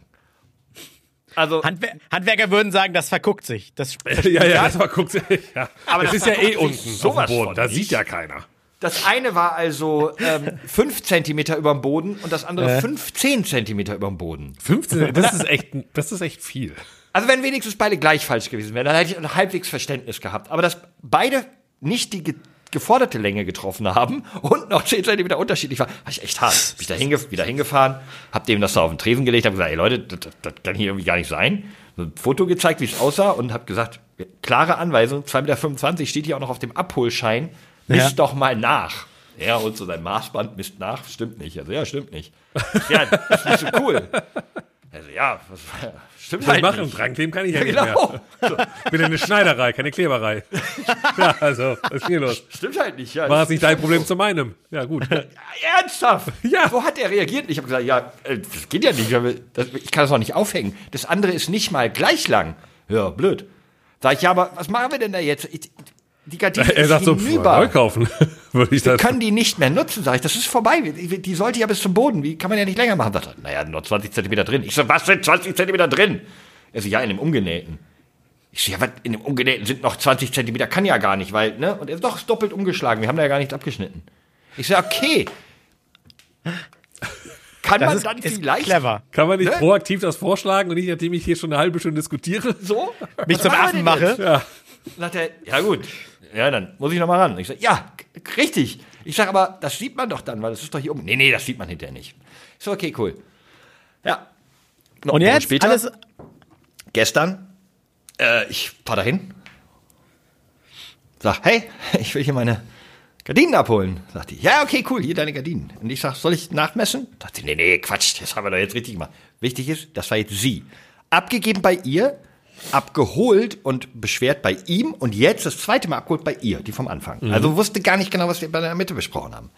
Also, Handwer Handwerker würden sagen, das verguckt sich. Das, ja, ja, das war guckt. Ja. Aber das das ist ja verguckt eh sich unten auf sowas dem Boden. Da sieht ja keiner. Das eine war also ähm, 5 Zentimeter über dem Boden und das andere 15 Zentimeter über dem Boden. 15, das ist echt, das ist echt viel. Also wenn wenigstens beide gleich falsch gewesen wären, dann hätte ich ein halbwegs Verständnis gehabt. Aber dass beide nicht die ge geforderte Länge getroffen haben und noch 10 Zentimeter unterschiedlich war, war ich echt hart. Bin ich da hinge wieder hingefahren, hab dem das da auf den Tresen gelegt, hab gesagt, ey Leute, das, das, das kann hier irgendwie gar nicht sein. So ein Foto gezeigt, wie es aussah und hab gesagt, klare Anweisung, 2,25 Meter steht hier auch noch auf dem Abholschein, misst Ja. doch mal nach. Ja, und so sein Maßband misst nach, stimmt nicht. Also ja, stimmt nicht. Ja, das ist nicht so cool. Also ja, was, stimmt Was halt machen? nicht. Dran kleben kann ich ja, Ja, nicht genau. mehr. Bin eine Schneiderei, keine Kleberei. ja, also, was ist hier los? Stimmt halt nicht. Ja, War es nicht dein Problem zu meinem? Ja, gut. Ernsthaft? Ja. So hat er reagiert. Ich habe gesagt, ja, äh, das geht ja nicht. Ich kann das auch nicht aufhängen. Das andere ist nicht mal gleich lang. Ja, blöd. Sag ich, ja, aber was machen wir denn da jetzt? Ich, die Gardine Er ist sagt so, hinüber. neu kaufen. Würde ich Wir das. können die nicht mehr nutzen, sag ich. Das ist vorbei. Die sollte ja bis zum Boden. Wie kann man ja nicht länger machen? Sagt er, naja, nur 20 Zentimeter drin. Ich so, was sind 20 Zentimeter drin? Er so, ja, in dem Umgenähten. Ich so, ja, was, in dem Umgenähten sind noch 20 Zentimeter, kann ja gar nicht, weil, ne? Und er so, doch, ist doppelt umgeschlagen. Wir haben da ja gar nichts abgeschnitten. Ich so, okay. Kann Das man ist, dann ist vielleicht Kann clever. Ne? man nicht proaktiv das vorschlagen und nicht, nachdem ich hier schon eine halbe Stunde diskutiere? so? Mich Was zum Affen mache. Ja. Sagt er, ja gut, ja, dann muss ich noch mal ran. Ich sage, ja, richtig. Ich sage, aber das sieht man doch dann, weil das ist doch hier oben. Nee, nee, das sieht man hinterher nicht. Ich so, okay, cool. Ja. Noch Und jetzt später, alles. gestern, äh, ich fahr dahin, sag, hey, ich will hier meine Gardinen abholen. Sagt die, ja, okay, cool, hier deine Gardinen. Und ich sag, soll ich nachmessen? Sagt sie, nee, nee, Quatsch, das haben wir doch jetzt richtig gemacht. Wichtig ist, das war jetzt sie. Abgegeben bei ihr, abgeholt und beschwert bei ihm und jetzt das zweite Mal abgeholt bei ihr, die vom Anfang. Also wusste gar nicht genau, was wir bei der Mitte besprochen haben.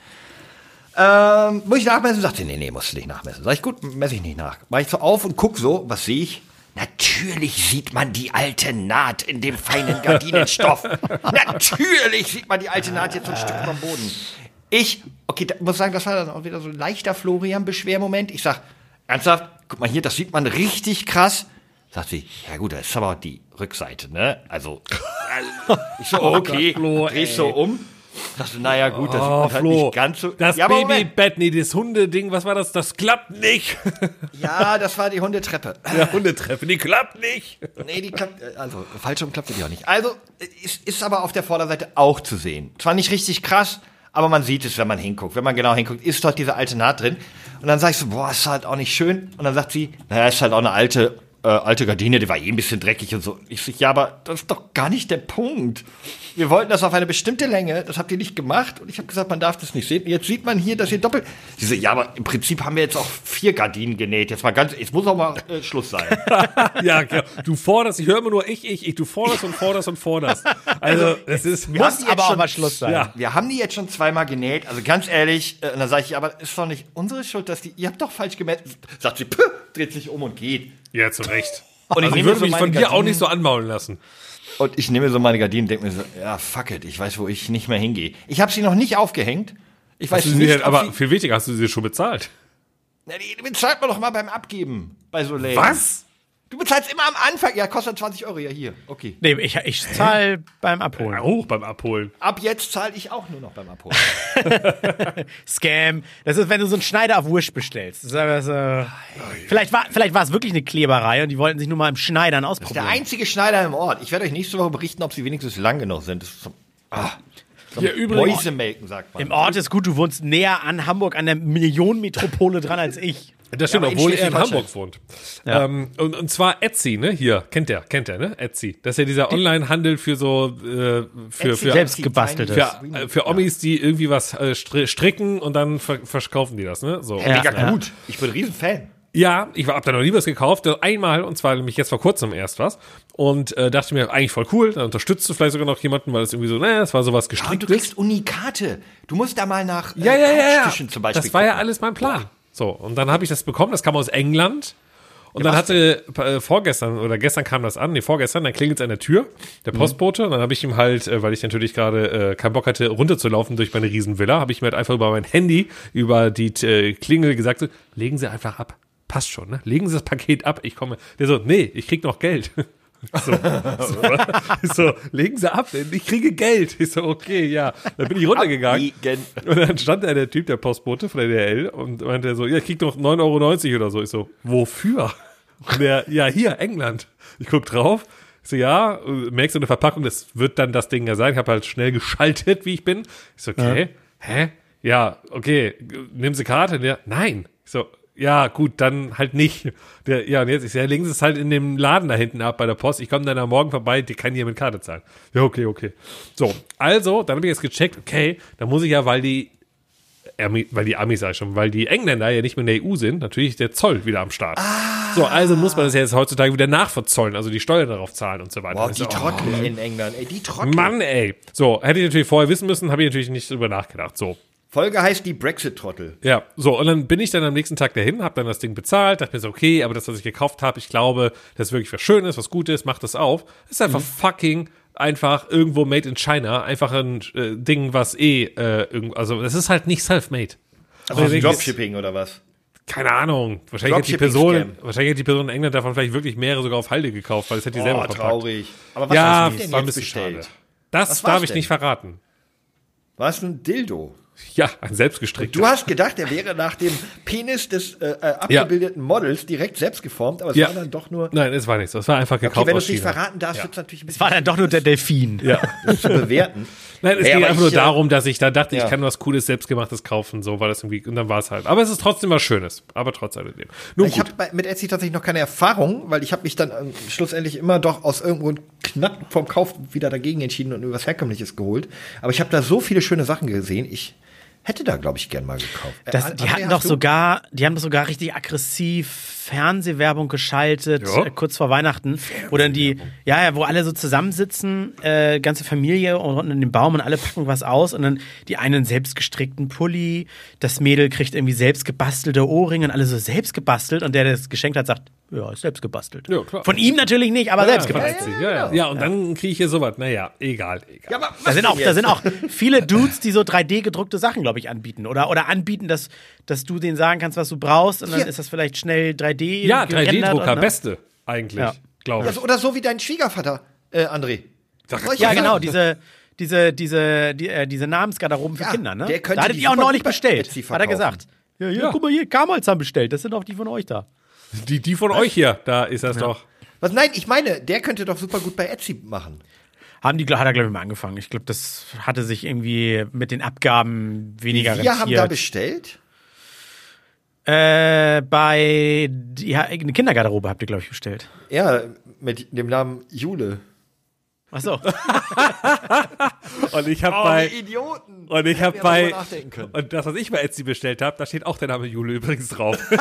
Ähm, muss ich nachmessen? Sagt sie, nee, nee, musst du nicht nachmessen. Sag ich, gut, messe ich nicht nach. Mach ich so auf und guck so, was sehe ich? Natürlich sieht man die alte Naht in dem feinen Gardinenstoff. Natürlich sieht man die alte Naht jetzt so ein Stück dem Boden. Ich, okay, da, muss sagen, das war dann auch wieder so ein leichter Florian-Beschwermoment. Ich sag, ernsthaft, guck mal hier, das sieht man richtig krass. Sagt sie, ja gut, das ist aber die Rückseite, ne? Also, ich so, okay, Gott, Flo, drehst ey. so um. Sagst du, naja gut, das Oh, man halt Flo, nicht ganz so. das ja. Babybett, nee, das Hundeding, was war das? Das klappt nicht. Ja, das war die Hundetreppe. Ja, Hundetreppe, die klappt nicht. Nee, die klappt, also falsch rum klappt die auch nicht. Also ist, ist aber auf der Vorderseite auch zu sehen. Zwar nicht richtig krass, aber man sieht es, wenn man hinguckt. Wenn man genau hinguckt, ist dort diese alte Naht drin. Und dann sagst du, boah, ist halt auch nicht schön. Und dann sagt sie, naja, ist halt auch eine alte, äh, alte Gardine, die war eh ein bisschen dreckig und so. Ich sag, ja, aber das ist doch gar nicht der Punkt. Wir wollten das auf eine bestimmte Länge, das habt ihr nicht gemacht. Und ich habe gesagt, man darf das nicht sehen. Jetzt sieht man hier, dass ihr doppelt. Sie so, ja, aber im Prinzip haben wir jetzt auch vier Gardinen genäht. Jetzt mal ganz, jetzt muss auch mal äh, Schluss sein. Ja, genau. du forderst, ich höre immer nur ich, ich, ich, du forderst und forderst und forderst. Also, es ist, Wir haben Muss die jetzt aber auch schon- mal Schluss sein. Ja. Wir haben die jetzt schon zweimal genäht. Also ganz ehrlich, äh, und dann sage ich, aber ist doch nicht unsere Schuld, dass die, ihr habt doch falsch gemäht. Sagt sie, dreht sich um und geht. Ja, zu Recht. Und Also ich würde mich von dir auch nicht so anmaulen lassen. Und ich nehme so meine Gardinen und denke mir so, ja, fuck it, ich weiß, wo ich nicht mehr hingehe. Ich habe sie noch nicht aufgehängt. Ich weiß Hast nicht, ob aber sie, viel wichtiger, hast du sie schon bezahlt? Na, die bezahlt man doch mal beim Abgeben bei Soleil. Was? Du bezahlst immer am Anfang. Ja, kostet 20 Euro. Ja, hier. Okay. Nee, ich, ich zahle beim Abholen. Hoch beim Abholen. Ab jetzt zahle ich auch nur noch beim Abholen. Scam. Das ist, wenn du so einen Schneider auf Wish bestellst. Das ist so, vielleicht war, vielleicht war es wirklich eine Kleberei und die wollten sich nur mal im Schneidern Der ausprobieren. einzige Schneider im Ort. Ich werde euch nächste Woche berichten, ob sie wenigstens lang genug sind. Das ist so, ah, so Ja, übrigens- Mäusemelken, sagt man. Im Ort ist gut, du wohnst näher an Hamburg, an der Millionenmetropole dran als ich. Das stimmt, in obwohl er in. Hamburg wohnt. Ähm, und, und zwar Etsy, ne? Hier, kennt der, kennt der, ne? Etsy. Das ist ja dieser Online-Handel für so, äh, für, Etsy für, selbst gebasteltes. für, äh, für Omis, die irgendwie was äh, stri- stricken und dann ver verkaufen die das, ne? So. Ja, mega Ja. gut. Ich bin ein Riesenfan. Ja, ich war, hab da noch nie was gekauft. Einmal, und zwar nämlich jetzt vor kurzem erst was. Und äh, dachte mir, eigentlich voll cool. Dann unterstützt du vielleicht sogar noch jemanden, weil es irgendwie so, naja, das war sowas Und du gestricktes. kriegst Unikate. Du musst da mal nach äh, Ja, ja, ja, ja. Zum Beispiel Das war ja gucken. alles mein Plan. So, und dann habe ich das bekommen, das kam aus England. Und dann hatte äh, vorgestern oder gestern kam das an, nee, vorgestern, dann klingelt es an der Tür, der Postbote, und dann habe ich ihm halt, äh, weil ich natürlich gerade äh, keinen Bock hatte, runterzulaufen durch meine Riesenvilla, habe ich mir halt einfach über mein Handy, über die äh, Klingel gesagt, so, legen Sie einfach ab. Passt schon, ne? Legen Sie das Paket ab, ich komme. Der so, nee, ich krieg noch Geld. So, so, so, legen Sie ab, ich kriege Geld. Ich so, okay, ja. Dann bin ich runtergegangen. Und dann stand da der Typ, der Postbote von der DHL und meinte so, ja, ich krieg noch 9,90 Euro oder so. Ich so, wofür? Und der, ja, hier, England. Ich guck drauf. Ich so, ja, merkst du eine Verpackung, das wird dann das Ding ja sein. Ich habe halt schnell geschaltet, wie ich bin. Ich so, okay, hä? Ja, okay, nehmen Sie Karte? Der, nein. Ich so, ja, gut, dann halt nicht. Der, ja, und jetzt, ich so, ja, Sie es halt in dem Laden da hinten ab bei der Post. Ich komme dann am Morgen vorbei, die kann hier mit Karte zahlen. Ja, okay, okay. So, also, dann habe ich jetzt gecheckt, okay, da muss ich ja, weil die weil die Amis sag ich schon, weil die Engländer ja nicht mehr in der EU sind, natürlich der Zoll wieder am Start. So, also muss man das ja jetzt heutzutage wieder nachverzollen, also die Steuer darauf zahlen und so weiter. Ich die so, Trottel in England, ey, die Trottel. oh, Mann, ey. So, hätte ich natürlich vorher wissen müssen, habe ich natürlich nicht drüber nachgedacht. So, Folge heißt die Brexit-Trottel. ja, so, und dann bin ich dann am nächsten Tag dahin, habe dann das Ding bezahlt, dachte mir so, okay, aber das, was ich gekauft habe, ich glaube, das ist wirklich was Schönes, was Gutes, mach das auf. Das ist einfach fucking einfach irgendwo made in China, einfach ein äh, Ding, was eh, äh, irgend, also das ist halt nicht self-made. Also Also, Dropshipping oder was? keine Ahnung. Wahrscheinlich hat die. Person, wahrscheinlich hat die Person in England davon vielleicht wirklich mehrere sogar auf Halde gekauft, weil das hätte die selber Oh, verpackt. traurig. Aber was Ja, hast du denn war ein bisschen bestellt? schade. Das Was darf ich denn? nicht verraten. War es ein Dildo? Ja, ein selbstgestrickter. Du hast gedacht, er wäre nach dem Penis des äh, äh, abgebildeten Models direkt selbst geformt, aber es Ja. war dann doch nur. Nein, es war nichts. Das war einfach gekauft Okay, wenn du es nicht verraten darfst, Ja. wird es natürlich ein bisschen War dann doch nur der Delfin. Ja. zu bewerten. Nein, es Ey, ging einfach nur äh, darum, dass ich da dachte, ja. ich kann was Cooles, selbstgemachtes kaufen, so war das irgendwie, und dann war es halt. Aber es ist trotzdem was Schönes. Aber trotz alledem. Nun Ich gut. habe mit Etsy tatsächlich noch keine Erfahrung, weil ich habe mich dann ähm, schlussendlich immer doch aus irgendwo knapp vom Kauf wieder dagegen entschieden und was Herkömmliches geholt. Aber ich habe da so viele schöne Sachen gesehen. Ich hätte da, glaube ich, gern mal gekauft. Äh, Das, André, die hatten doch sogar, die haben doch sogar richtig aggressiv Fernsehwerbung geschaltet, Ja. äh, kurz vor Weihnachten, wo dann die, ja, ja, wo alle so zusammensitzen, äh, ganze Familie und unten in dem Baum und alle packen was aus und dann die einen selbst gestrickten Pulli, das Mädel kriegt irgendwie selbst gebastelte Ohrringe und alle so selbst gebastelt und der, der das geschenkt hat, sagt, ja, ist selbst gebastelt. Ja, klar. Von ihm natürlich nicht, aber selbst ja, gebastelt. ja, ja, ja. ja, und dann kriege ich hier sowas. Naja, egal, egal. Ja, aber Da sind, auch, da sind auch viele Dudes, die so 3D gedruckte Sachen, glaube ich, anbieten. Oder, oder anbieten, dass, dass du denen sagen kannst, was du brauchst. Und dann ist das vielleicht schnell 3D. ja, gerendert 3D-Drucker, und, ne? beste, eigentlich, Ja. glaube Ja, ich. Oder so wie dein Schwiegervater, äh, André. Ja, genau, diese, diese, diese, die, äh, diese Namensgarderoben für Ja, Kinder, ne? der könnte da hattet die ihr auch neulich bestellt, hat er gesagt. Ja, hier, Ja. guck mal hier, Kamals haben bestellt, das sind auch die von euch da. Die, die von euch hier, da ist das doch. Was, nein, ich meine, der könnte doch super gut bei Etsy machen. Haben die, hat er, glaube ich, mal angefangen. Ich glaube, das hatte sich irgendwie mit den Abgaben weniger Wir haben da rentiert. bestellt. Äh, bei, ja, eine Kindergarderobe habt ihr, glaube ich, bestellt. Ja, mit dem Namen Jule. Achso. Und ich habe Oh, bei. die Idioten. Und ich habe bei. Und das, was ich bei Etsy bestellt habe, da steht auch der Name Jule übrigens drauf.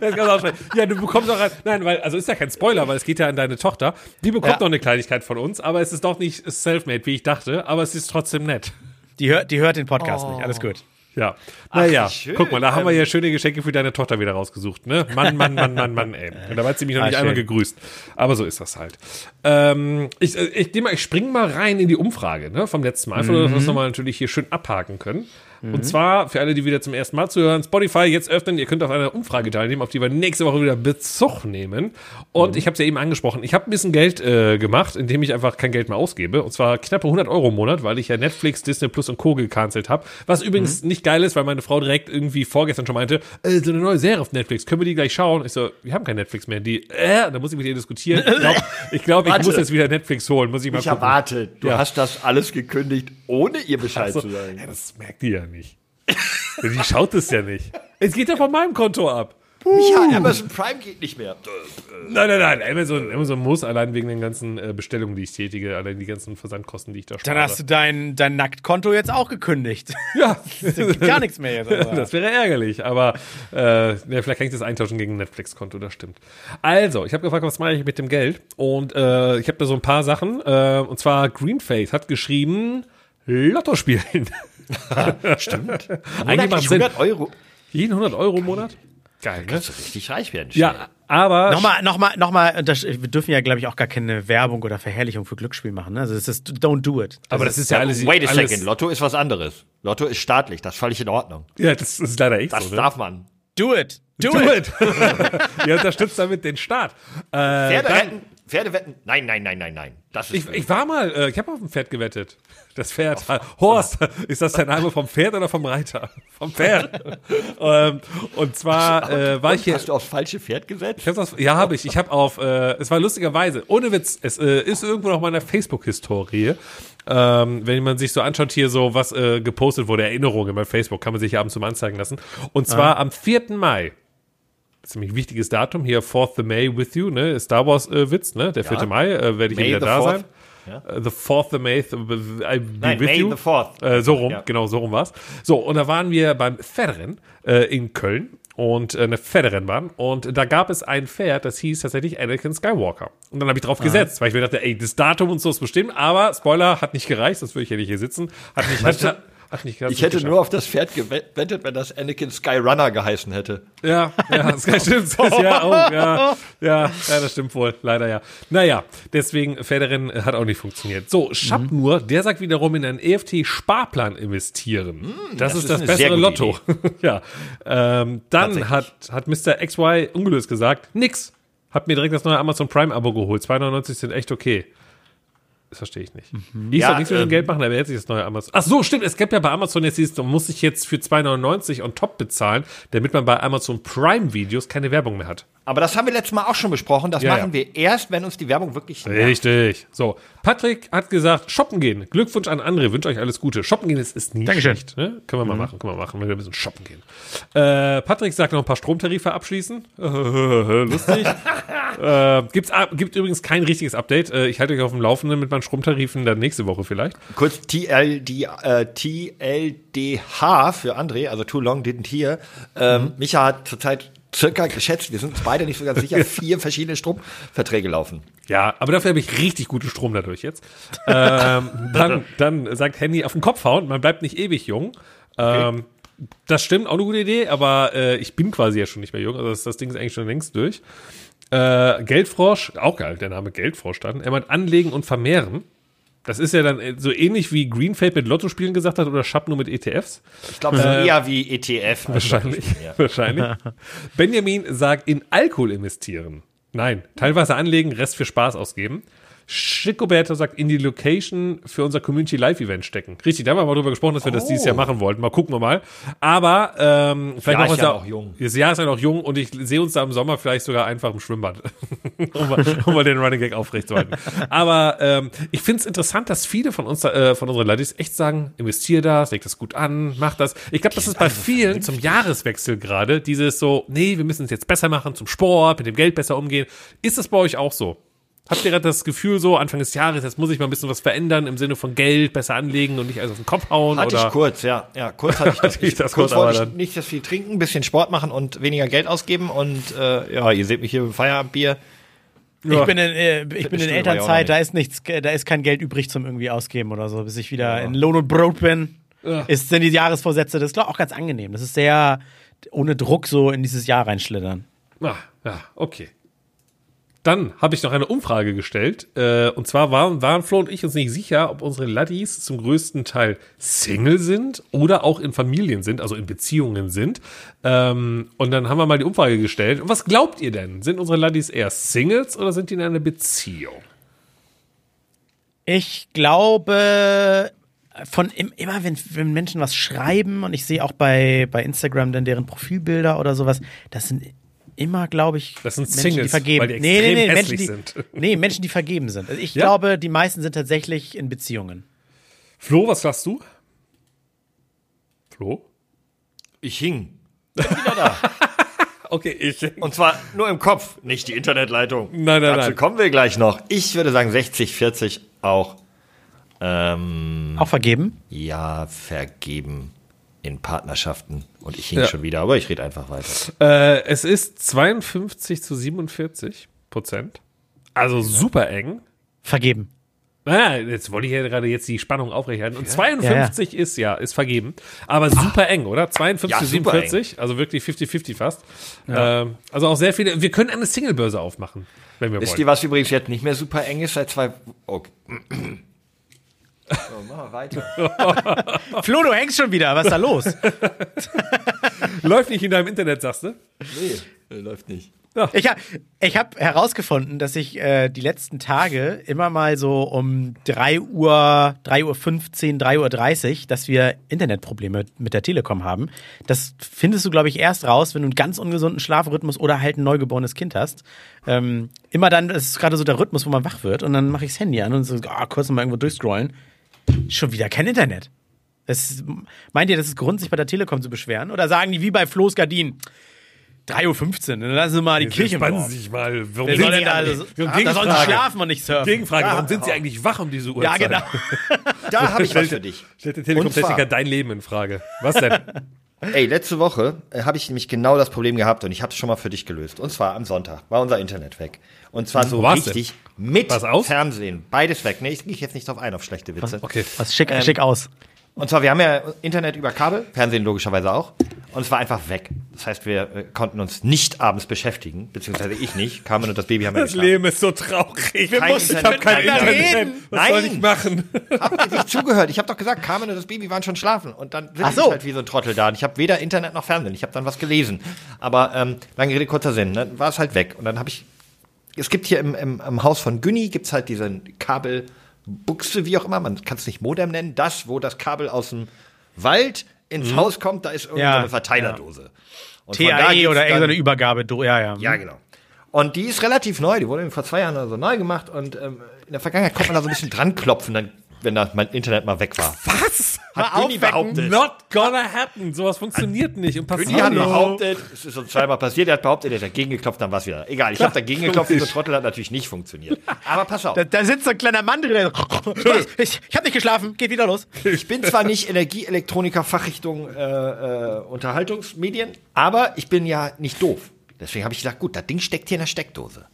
Das auch sein. ja, du bekommst auch ein, nein, weil, also ist ja kein Spoiler, weil es geht ja an deine Tochter. Die bekommt Ja. noch eine Kleinigkeit von uns, aber es ist doch nicht self-made, wie ich dachte, aber es ist trotzdem nett. Die hört, die hört den Podcast nicht, alles gut. Ja. Naja, schön. guck mal, da haben wir Ähm, ja schöne Geschenke für deine Tochter wieder rausgesucht, ne? Mann, Mann, Mann, Mann, Mann, ey. Und da hat sie mich noch Ah, nicht einmal schön. gegrüßt. Aber so ist das halt. Ähm, ich, äh, ich, mal, ich spring mal rein in die Umfrage, ne? Vom letzten Mal, einfach, dass wir das nochmal natürlich hier schön abhaken können. Und zwar, für alle, die wieder zum ersten Mal zuhören, Spotify jetzt öffnen, ihr könnt auf einer Umfrage teilnehmen, auf die wir nächste Woche wieder Bezug nehmen. Und ich habe es ja eben angesprochen, ich habe ein bisschen Geld äh, gemacht, indem ich einfach kein Geld mehr ausgebe. Und zwar knappe 100 Euro im Monat, weil ich ja Netflix, Disney Plus und Co. gecancelt habe. Was übrigens nicht geil ist, weil meine Frau direkt irgendwie vorgestern schon meinte, äh, so eine neue Serie auf Netflix, können wir die gleich schauen? Ich so, wir haben kein Netflix mehr. Die, äh, da muss ich mit ihr diskutieren. Ich glaube, ich, glaub, ich muss jetzt wieder Netflix holen, muss ich mal Ich erwarte, du Ja. hast das alles gekündigt, ohne ihr Bescheid So, zu sagen. ja, das merkt die ja nicht. die schaut es ja nicht. Es geht ja von meinem Konto ab. Micha, Amazon Prime geht nicht mehr. Nein, nein, nein. Amazon, Amazon muss allein wegen den ganzen äh, Bestellungen, die ich tätige, allein die ganzen Versandkosten, die ich da spare. Dann hast du dein, dein Nacktkonto jetzt auch gekündigt. ja, Gibt gar nichts mehr jetzt. oder? das wäre ärgerlich, aber äh, ja, vielleicht kann ich das eintauschen gegen ein Netflix-Konto, das stimmt. Also, ich habe gefragt, was mache ich mit dem Geld? Und äh, ich habe da so ein paar Sachen. Äh, und zwar Greenface hat geschrieben, Lotto spielen. Stimmt. Eigentlich macht Monatlich Sinn. 100 Euro. Jeden 100 Euro im Monat? Geil, ne? Kannst du richtig reich werden. Ja, aber Nochmal, nochmal, nochmal, das- wir dürfen ja, glaube ich, auch gar keine Werbung oder Verherrlichung für Glücksspiel machen. Ne? Also es ist don't do it. aber das ist ja alles. Wait a alles, second, Lotto ist was anderes. Lotto ist staatlich, das ist völlig in Ordnung. Ja, das ist leider echt Das so. Ne? darf man. Do it. Do, Do it. it. Ihr unterstützt damit den Staat. Äh, Pferde dann- wetten, Pferde wetten. Nein, nein, nein, nein, nein. Das ist Ich, ich war mal, äh, ich habe auf dem Pferd gewettet. Das Pferd. Horst, ist das der Name vom Pferd oder vom Reiter? Vom Pferd. ähm, und zwar äh, war ich hier. Hast du aufs falsche Pferd gesetzt? Ich hab das, ja, habe ich. Ich habe auf, äh, es war lustigerweise, ohne Witz, es äh, ist irgendwo noch mal in der Facebook-Historie. Ähm, wenn man sich so anschaut, hier so, was äh, gepostet wurde, Erinnerungen bei Facebook, kann man sich ja abends zum anzeigen lassen. Und zwar am 4. Mai. Ziemlich wichtiges Datum, hier 4th May with you, ne? Star Wars äh, Witz, ne? Der 4. Mai, äh, werde ich May wieder da 4th. sein. Äh, The 4th of May, th- I be Nein, with May you. the 4th. Äh, so rum, Ja. genau, so rum war's. So, und da waren wir beim Pferderennen äh, in Köln und äh, eine Pferderennbahn und da gab es ein Pferd, das hieß tatsächlich Anakin Skywalker. Und dann habe ich drauf gesetzt, weil ich mir dachte, ey, das Datum und so ist bestimmt, aber Spoiler, hat nicht gereicht, sonst würde ich ja nicht hier sitzen. Hat nicht, hat, hat nicht ganz Ich hätte geschafft. nur auf das Pferd gewettet, wenn das Anakin Skyrunner geheißen hätte. Ja, ja, das stimmt. Ja, oh, ja, ja, ja, das stimmt wohl. Leider ja. Naja, deswegen Pferderennen hat auch nicht funktioniert. So, Schabnur, der sagt wiederum in einen EFT-Sparplan investieren. das, das ist ist das bessere Lotto. ja. Ähm, dann hat, hat Mr. XY ungelöst gesagt, nix. Hab mir direkt das neue Amazon Prime-Abo geholt. 2,99 sind echt okay. Das verstehe ich nicht. Ich Ja, soll nichts mit dem ähm, Geld machen, aber jetzt sich das neue Amazon. Ach so, stimmt. Es gibt ja bei Amazon jetzt dieses, man muss sich jetzt für 2,99 on top bezahlen, damit man bei Amazon Prime Videos keine Werbung mehr hat. Aber das haben wir letztes Mal auch schon besprochen. Das Ja, machen ja. wir erst, wenn uns die Werbung wirklich. Richtig. So. Patrick hat gesagt, shoppen gehen. Glückwunsch an andere. Wünsche euch alles Gute. Shoppen gehen ist, ist nie Dankeschön. schlecht. Ne? Können wir mal machen. Können wir machen, wenn wir ein bisschen shoppen gehen. Äh, Patrick sagt noch ein paar Stromtarife abschließen. Lustig. äh, gibt's, gibt übrigens kein richtiges Update. Äh, ich halte euch auf dem Laufenden mit meinen Stromtarifen dann nächste Woche vielleicht. Kurz TLD, äh, TLDH für André, also Too Long Didn't Hear. Ähm, Micha hat zurzeit circa geschätzt, wir sind uns beide nicht so ganz sicher, vier verschiedene Stromverträge laufen. Ja, aber dafür habe ich richtig guten Strom dadurch jetzt. ähm, dann, dann sagt Handy auf den Kopf hauen, man bleibt nicht ewig jung. Ähm, das stimmt, auch eine gute Idee, aber äh, ich bin quasi ja schon nicht mehr jung, also das, das Ding ist eigentlich schon längst durch. Äh, Geldfrosch, auch geil, der Name Geldfrosch dann. Er meint anlegen und vermehren. Das ist ja dann äh, so ähnlich wie Greenfeld mit Lottospielen gesagt hat oder Schapp nur mit ETFs. Ich glaube, eher wie ETF. als Wahrscheinlich. Ja. Wahrscheinlich. Benjamin sagt, in Alkohol investieren. Nein, teilweise anlegen, Rest für Spaß ausgeben. Schicoberto sagt, in die Location für unser Community Live Event stecken. Richtig, da haben wir mal drüber gesprochen, dass wir das dieses Jahr machen wollten. Mal gucken wir mal. Aber ähm, vielleicht Jahr noch ist ja noch jung. Das Jahr ist ja noch jung und ich sehe uns da im Sommer vielleicht sogar einfach im Schwimmbad, um, mal, um mal den Running Gag aufrechtzuerhalten. Aber ähm, ich finde es interessant, dass viele von uns, äh, von unseren Ladies echt sagen, investier das, leg das gut an, mach das. Ich glaube, das ist bei vielen zum Jahreswechsel gerade dieses so, nee, wir müssen es jetzt besser machen, zum Sport, mit dem Geld besser umgehen. Ist das bei euch auch so? Habt ihr gerade das Gefühl so, Anfang des Jahres, jetzt muss ich mal ein bisschen was verändern im Sinne von Geld besser anlegen und nicht alles auf den Kopf hauen? Hatte oder? ich kurz, ja. Ja, kurz hatte ich das. Hatte ich das kurz kurz, wollte ich nicht das viel trinken, ein bisschen Sport machen und weniger Geld ausgeben. Und äh, ja, ihr seht mich hier im Feierabendbier. Ich bin in, äh, ich bin in ja Elternzeit, da ist nichts, da ist kein Geld übrig zum irgendwie ausgeben oder so, bis ich wieder in Lohn und Brot bin. Ist sind die Jahresvorsätze, das ist glaub, auch ganz angenehm. Das ist sehr ohne Druck so in dieses Jahr reinschlittern. Ah, ja, okay. Dann habe ich noch eine Umfrage gestellt. Äh, und zwar waren, waren Flo und ich uns nicht sicher, ob unsere Laddies zum größten Teil Single sind oder auch in Familien sind, also in Beziehungen sind. Ähm, und dann haben wir mal die Umfrage gestellt. Und was glaubt ihr denn? Sind unsere Laddies eher Singles oder sind die in einer Beziehung? Ich glaube, von im, immer wenn, wenn Menschen was schreiben und ich sehe auch bei, bei Instagram dann deren Profilbilder oder sowas, das sind immer, glaube ich, Das sind Menschen, Singles, die vergeben. weil die nee, nee, nee, Menschen, die, sind. nee, Menschen, die vergeben sind. Also ich Ja? glaube, die meisten sind tatsächlich in Beziehungen. Flo, was sagst du? Flo? Ich hing. Bin wieder da. Okay, ich. Und zwar nur im Kopf, nicht die Internetleitung. Nein, nein, Dazu nein. kommen wir gleich noch. Ich würde sagen 60, 40 auch. Ähm, Auch vergeben? ja, vergeben in Partnerschaften. Und ich hing Ja. schon wieder, aber ich rede einfach weiter. Äh, es ist 52 zu 47 Prozent. Also super eng. Vergeben. Naja, jetzt wollte ich ja gerade jetzt die Spannung aufrechterhalten. Und 52 ist ja, ist vergeben. Aber super eng, oder? 52 Ja, zu super 47, also wirklich 50-50 fast. Ähm, also auch sehr viele. Wir können eine Singlebörse aufmachen, wenn wir Wisst wollen. ihr, was übrigens jetzt nicht mehr super eng ist seit zwei. Okay. So, machen wir weiter. Flo, du hängst schon wieder. Was ist da los? Läuft nicht in deinem Internet, sagst du? Nee, läuft nicht. Ich habe ich hab herausgefunden, dass ich äh, die letzten Tage immer mal so um 3 Uhr, 3 Uhr 15, 3 Uhr 30, dass wir Internetprobleme mit der Telekom haben. Das findest du, glaube ich, erst raus, wenn du einen ganz ungesunden Schlafrhythmus oder halt ein neugeborenes Kind hast. Ähm, immer dann, das ist gerade so der Rhythmus, wo man wach wird und dann mache ich das Handy an und so, ah, kurz mal irgendwo durchscrollen. Schon wieder kein Internet. Das, meint ihr, das ist Grund, sich bei der Telekom zu beschweren? Oder sagen die wie bei Flo's Gardin? 3.15 Uhr, dann lassen Sie mal die Kirche im Spannen. Sie sich mal. Warum sind Sie da, Wir da sollen sie schlafen und nicht surfen. Gegenfrage, warum Ja, sind Sie auch. eigentlich wach um diese Ja, Uhrzeit? genau. Da habe ich was für dich. Stellt der Telekom-Techniker dein Leben in Frage. Was denn? Ey, letzte Woche äh, habe ich nämlich genau das Problem gehabt und ich habe es schon mal für dich gelöst. Und zwar am Sonntag war unser Internet weg. Und zwar so war's richtig mit War's aus? Fernsehen. Beides weg. Nee, ich gehe jetzt nicht drauf ein, auf schlechte Witze. Okay. Was schick, schick aus. Und zwar, wir haben ja Internet über Kabel, Fernsehen logischerweise auch. Und es war einfach weg. Das heißt, wir äh, konnten uns nicht abends beschäftigen, beziehungsweise ich nicht. Carmen und das Baby haben ja Das geschlafen. Leben ist so traurig. Kein ich habe kein Internet. reden. Was soll Nein. ich machen? Habt ihr nicht zugehört? Ich habe doch gesagt, Carmen und das Baby waren schon schlafen. Und dann Ach sitze so. ich halt wie so ein Trottel da. Und ich habe weder Internet noch Fernsehen. Ich habe dann was gelesen. Aber ähm, lange Rede, kurzer Sinn. Dann war es halt weg. Und dann habe ich... Es gibt hier im, im, im Haus von Günni gibt's halt diese Kabelbuchse, wie auch immer. Man kann es nicht Modem nennen. Das, wo das Kabel aus dem Wald ins Haus kommt, da ist irgendeine Ja, so Verteilerdose. Da TAE oder irgendeine Übergabe. do- Ja, ja. ja, genau. Und die ist relativ neu, die wurde vor zwei Jahren oder so neu gemacht und ähm, in der Vergangenheit konnte man da so ein bisschen dran klopfen, dann, wenn da mein Internet mal weg war. Was? Hat Mal Günni behauptet. Not gonna happen. Sowas funktioniert nicht und Günni passiert hat nicht. behauptet, es ist uns zweimal passiert, er hat behauptet, er hat dagegen geklopft, dann war es wieder. Egal, ich habe dagegen geklopft, dieser Trottel hat natürlich nicht funktioniert. Aber pass auf, Da, da sitzt so ein kleiner Mann drin. Ich, ich habe nicht geschlafen, geht wieder los. ich bin zwar nicht Energieelektroniker Fachrichtung äh, äh, Unterhaltungsmedien, aber ich bin ja nicht doof. Deswegen habe ich gesagt, gut, das Ding steckt hier in der Steckdose.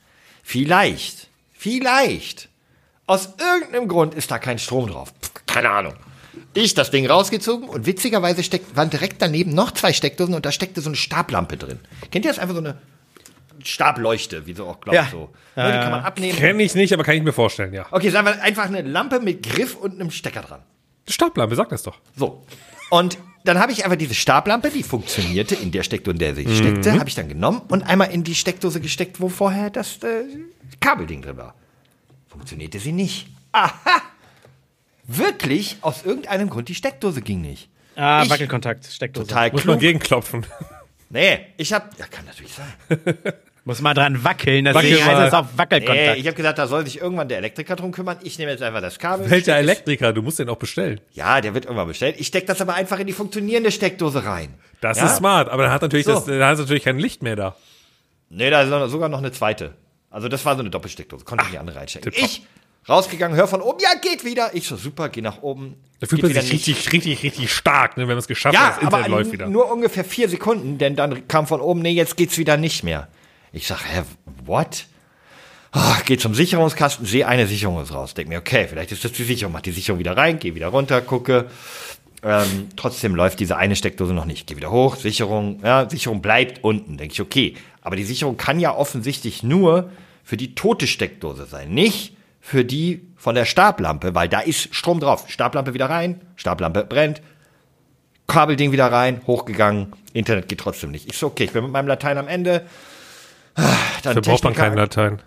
Vielleicht, vielleicht, aus irgendeinem Grund ist da kein Strom drauf. Keine Ahnung. Ich das Ding rausgezogen und witzigerweise steckt, waren direkt daneben noch zwei Steckdosen und da steckte so eine Stablampe drin. Kennt ihr das? Einfach so eine Stableuchte, wie so auch glaubt Ja. so. Ja, die kann man abnehmen. Kenne ich nicht, aber kann ich mir vorstellen, ja. Okay, sagen wir einfach eine Lampe mit Griff und einem Stecker dran. Stablampe, sag das doch. So. Und dann habe ich einfach diese Stablampe, die funktionierte in der Steckdose, in der sie steckte, habe ich dann genommen und einmal in die Steckdose gesteckt, wo vorher das äh, Kabelding drin war. Funktionierte sie nicht. Aha! Wirklich, aus irgendeinem Grund, die Steckdose ging nicht. Ah, Ich- Wackelkontakt, Steckdose. Total Muss man klug. gegenklopfen. Nee, ich habe, ja, kann natürlich sein. Muss mal dran wackeln, deswegen Wackel heißt es auch Nee, Wackelkontakt. ich habe gesagt, da soll sich irgendwann der Elektriker drum kümmern. Ich nehme jetzt einfach das Kabel. Welcher Elektriker? Du musst den auch bestellen. Ja, der wird irgendwann bestellt. Ich stecke das aber einfach in die funktionierende Steckdose rein. Das Ja? ist smart, aber dann hat natürlich So. das, dann hat natürlich kein Licht mehr da. Nee, da ist noch- sogar noch eine zweite. Also das war so eine Doppelsteckdose, konnte ich in die andere reinstecken. Ich rausgegangen, hör von oben, ja, geht wieder. Ich so, super, geh nach oben. Da fühlt man sich nicht. richtig, richtig, richtig stark, ne, wenn man es geschafft Ja, hat. Das Internet aber läuft wieder. nur ungefähr vier Sekunden, denn dann kam von oben, nee, jetzt geht's wieder nicht mehr. Ich sag, hä, what? Ah, geh zum Sicherungskasten, sehe eine Sicherung ist raus. Denk mir, okay, vielleicht ist das die Sicherung. Mach die Sicherung wieder rein, geh wieder runter, gucke. Ähm, trotzdem läuft diese eine Steckdose noch nicht. Geh wieder hoch, Sicherung, ja, Sicherung bleibt unten. Denke ich, okay. Aber die Sicherung kann ja offensichtlich nur für die tote Steckdose sein, nicht für die von der Stablampe, weil da ist Strom drauf. Stablampe wieder rein, Stablampe brennt, Kabelding wieder rein, hochgegangen, Internet geht trotzdem nicht. Ich so, okay, ich bin mit meinem Latein am Ende. Dann Dafür braucht man keinen Latein.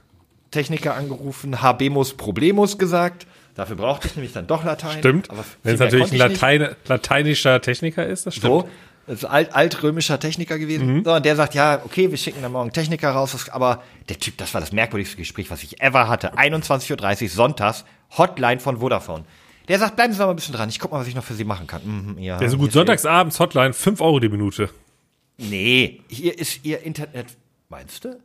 Techniker angerufen, Habemus Problemus gesagt. Dafür brauchte ich nämlich dann doch Latein. Stimmt. Aber Wenn es natürlich ein. Latein, lateinischer Techniker ist, das stimmt. So, das ist alt, altrömischer Techniker gewesen. So, und der sagt, ja, okay, wir schicken dann morgen Techniker raus. Aber der Typ, das war das merkwürdigste Gespräch, was ich ever hatte. 21.30 Uhr sonntags, Hotline von Vodafone. Der sagt, bleiben Sie noch mal ein bisschen dran. Ich guck mal, was ich noch für Sie machen kann. Mhm, ja, Der ist so gut. Sonntagsabends Hotline, 5 Euro die Minute. Nee, hier ist Ihr Internet. Meinst du?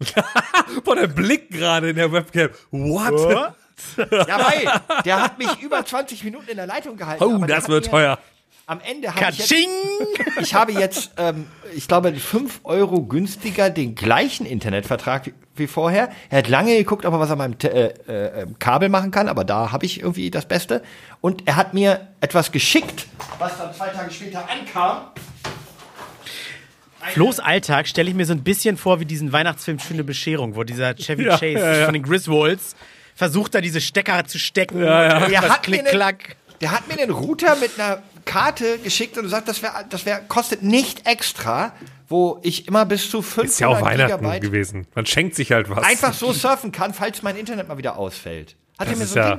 Boah, der Blick gerade in der Webcam. What? Ja, weil der hat mich über 20 Minuten in der Leitung gehalten. Oh, das wird mir- teuer. Am Ende habe ich jetzt, Katsching! ich habe jetzt, ähm, ich glaube, 5 Euro günstiger den gleichen Internetvertrag wie- vorher. Er hat lange geguckt, ob er was an meinem äh, äh, äh, Kabel machen kann, aber da habe ich irgendwie das Beste. Und er hat mir etwas geschickt, was dann zwei Tage später ankam. Flo's Alltag stelle ich mir so ein bisschen vor wie diesen Weihnachtsfilm Schöne Bescherung, wo dieser Chevy Ja, Chase ja, ja. von den Griswolds versucht da diese Stecker zu stecken. Ja, ja. Der hat, einen, der hat mir einen Router mit einer Karte geschickt und gesagt, das, wär, das wär, kostet nicht extra, wo ich immer bis zu 500 Ist ja auch Weihnachten Gigabyte gewesen. Man schenkt sich halt was. einfach so surfen kann, falls mein Internet mal wieder ausfällt. Hat er Das mir ist so ein ja.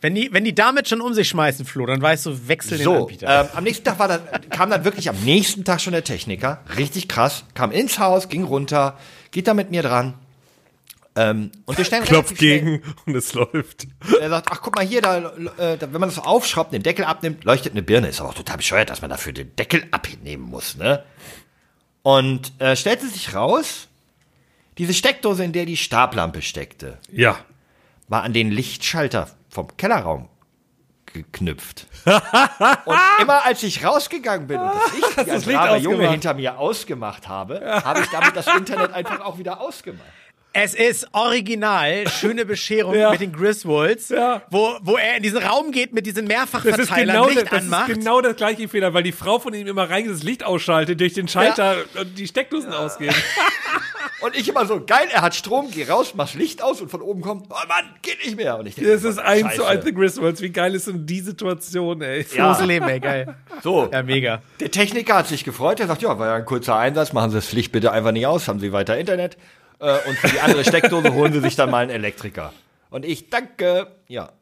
Wenn die, wenn die damit schon um sich schmeißen, Flo, dann weißt du, wechsel den So, Anbieter. ähm, am nächsten Tag war dann, kam dann wirklich am nächsten Tag schon der Techniker, richtig krass, kam ins Haus, ging runter, geht da mit mir dran. Ähm, und wir stellen Klopft relativ schnell- gegen und es läuft. Er sagt, ach guck mal hier, da, äh, da, wenn man das so aufschraubt, den Deckel abnimmt, leuchtet eine Birne. Ist aber auch total bescheuert, dass man dafür den Deckel abnehmen muss, ne? Und äh, stellte sich raus, diese Steckdose, in der die Stablampe steckte, Ja. war an den Lichtschalter vom Kellerraum geknüpft. und immer als ich rausgegangen bin und das ein das Licht braver Junge hinter mir ausgemacht habe, habe ich damit das Internet einfach auch wieder ausgemacht. Es ist original, schöne Bescherung Ja. mit den Griswolds, Ja. wo, wo er in diesen Raum geht mit diesen Das ist, Mehrfachverteilern, genau, Licht das, das anmacht. ist genau der gleiche Fehler, weil die Frau von ihm immer rein das Licht ausschaltet, durch den Schalter und die Steckdosen ausgehen. Und ich immer so, geil, er hat Strom, geh raus, mach Licht aus und von oben kommt, oh Mann, geht nicht mehr. Und ich denke, Das ist eins zu eins The Griswolds. Wie geil ist denn die Situation, ey? Ja. Große Leben, ey, geil. So, Ja, mega. der Techniker hat sich gefreut, er sagt, ja, war ja ein kurzer Einsatz, machen Sie das Licht bitte einfach nicht aus, haben Sie weiter Internet. Äh, und für die andere Steckdose holen Sie sich dann mal einen Elektriker. Und ich danke, ja.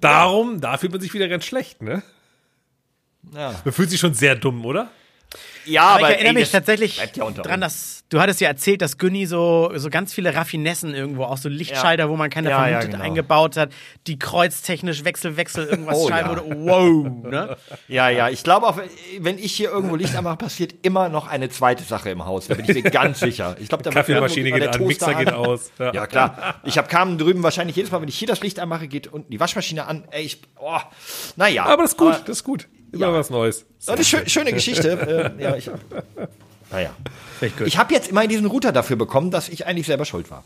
Darum, da fühlt man sich wieder ganz schlecht, ne? Ja, Man fühlt sich schon sehr dumm, oder? Ja Aber aber ich erinnere ey, mich tatsächlich ja dran, uns. dass du hattest ja erzählt, dass Günni so, so ganz viele Raffinessen irgendwo, auch so Lichtschalter, Ja. wo man keine Ja, ja, vermutet genau. eingebaut hat, die kreuztechnisch Wechsel, Wechsel irgendwas Oh, schreiben ja. oder wow, ne? Ja, ja, ich glaube auch, wenn ich hier irgendwo Licht anmache, passiert immer noch eine zweite Sache im Haus. Da bin ich mir ganz sicher. Ich glaube, da Kaffeemaschine geht der an, Mixer geht aus. Ja. Ja, klar. Ich habe Carmen drüben wahrscheinlich jedes Mal, wenn ich hier das Licht anmache, geht unten die Waschmaschine an. Ey, ich, oh, naja. Aber das ist gut, das ist gut. Immer Ja. was Neues. Das ist eine schö schöne Geschichte. äh, ja, ich, naja. Ich habe jetzt immer diesen Router dafür bekommen, dass ich eigentlich selber schuld war.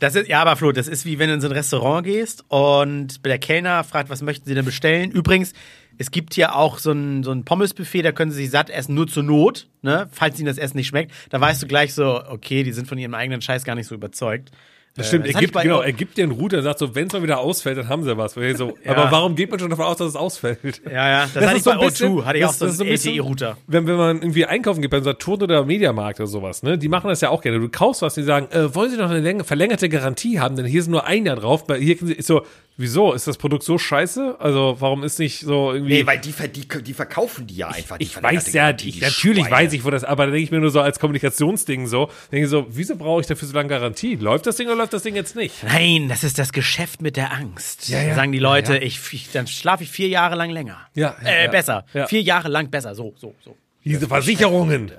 Das ist, ja, aber Flo, das ist wie wenn du in so ein Restaurant gehst und der Kellner fragt, was möchten Sie denn bestellen? Übrigens, es gibt hier auch so ein, so ein Pommesbuffet, da können Sie sich satt essen, nur zur Not, ne? Falls Ihnen das Essen nicht schmeckt, da weißt du gleich so, okay, die sind von ihrem eigenen Scheiß gar nicht so überzeugt. Das stimmt, das er gibt, bei- genau, er gibt dir einen Router und sagt so, wenn es mal wieder ausfällt, dann haben sie was. So, Ja. Aber warum geht man schon davon aus, dass es ausfällt? Ja, ja, das, hatte ich bei ein bisschen- O2, hatte ich auch das- so das ist einen ein bisschen- LTE-Router. Wenn, wenn man irgendwie einkaufen geht beim Saturn oder Mediamarkt oder sowas, ne, die machen das ja auch gerne. Du kaufst was, die sagen, äh, wollen Sie noch eine läng- verlängerte Garantie haben? Denn hier ist nur ein Jahr drauf. Bei hier ist so, wieso? Ist das Produkt so scheiße? Also warum ist nicht so irgendwie. Nee, weil die, die, die verkaufen die ja einfach. die ich verlängerte weiß ja, ich, die natürlich Schweine. weiß ich, wo das, aber da denke ich mir nur so als Kommunikationsding so, denke ich so, wieso brauche ich dafür so lange Garantie? Läuft das Ding oder läuft das Ding jetzt nicht? Nein, das ist das Geschäft mit der Angst. Ja, ja. Sagen die Leute, Ja, ja. Ich, ich, dann schlafe ich vier Jahre lang länger. Ja, ja, äh, ja. besser. Ja. Vier Jahre lang besser. So, so, so. Diese Versicherungen.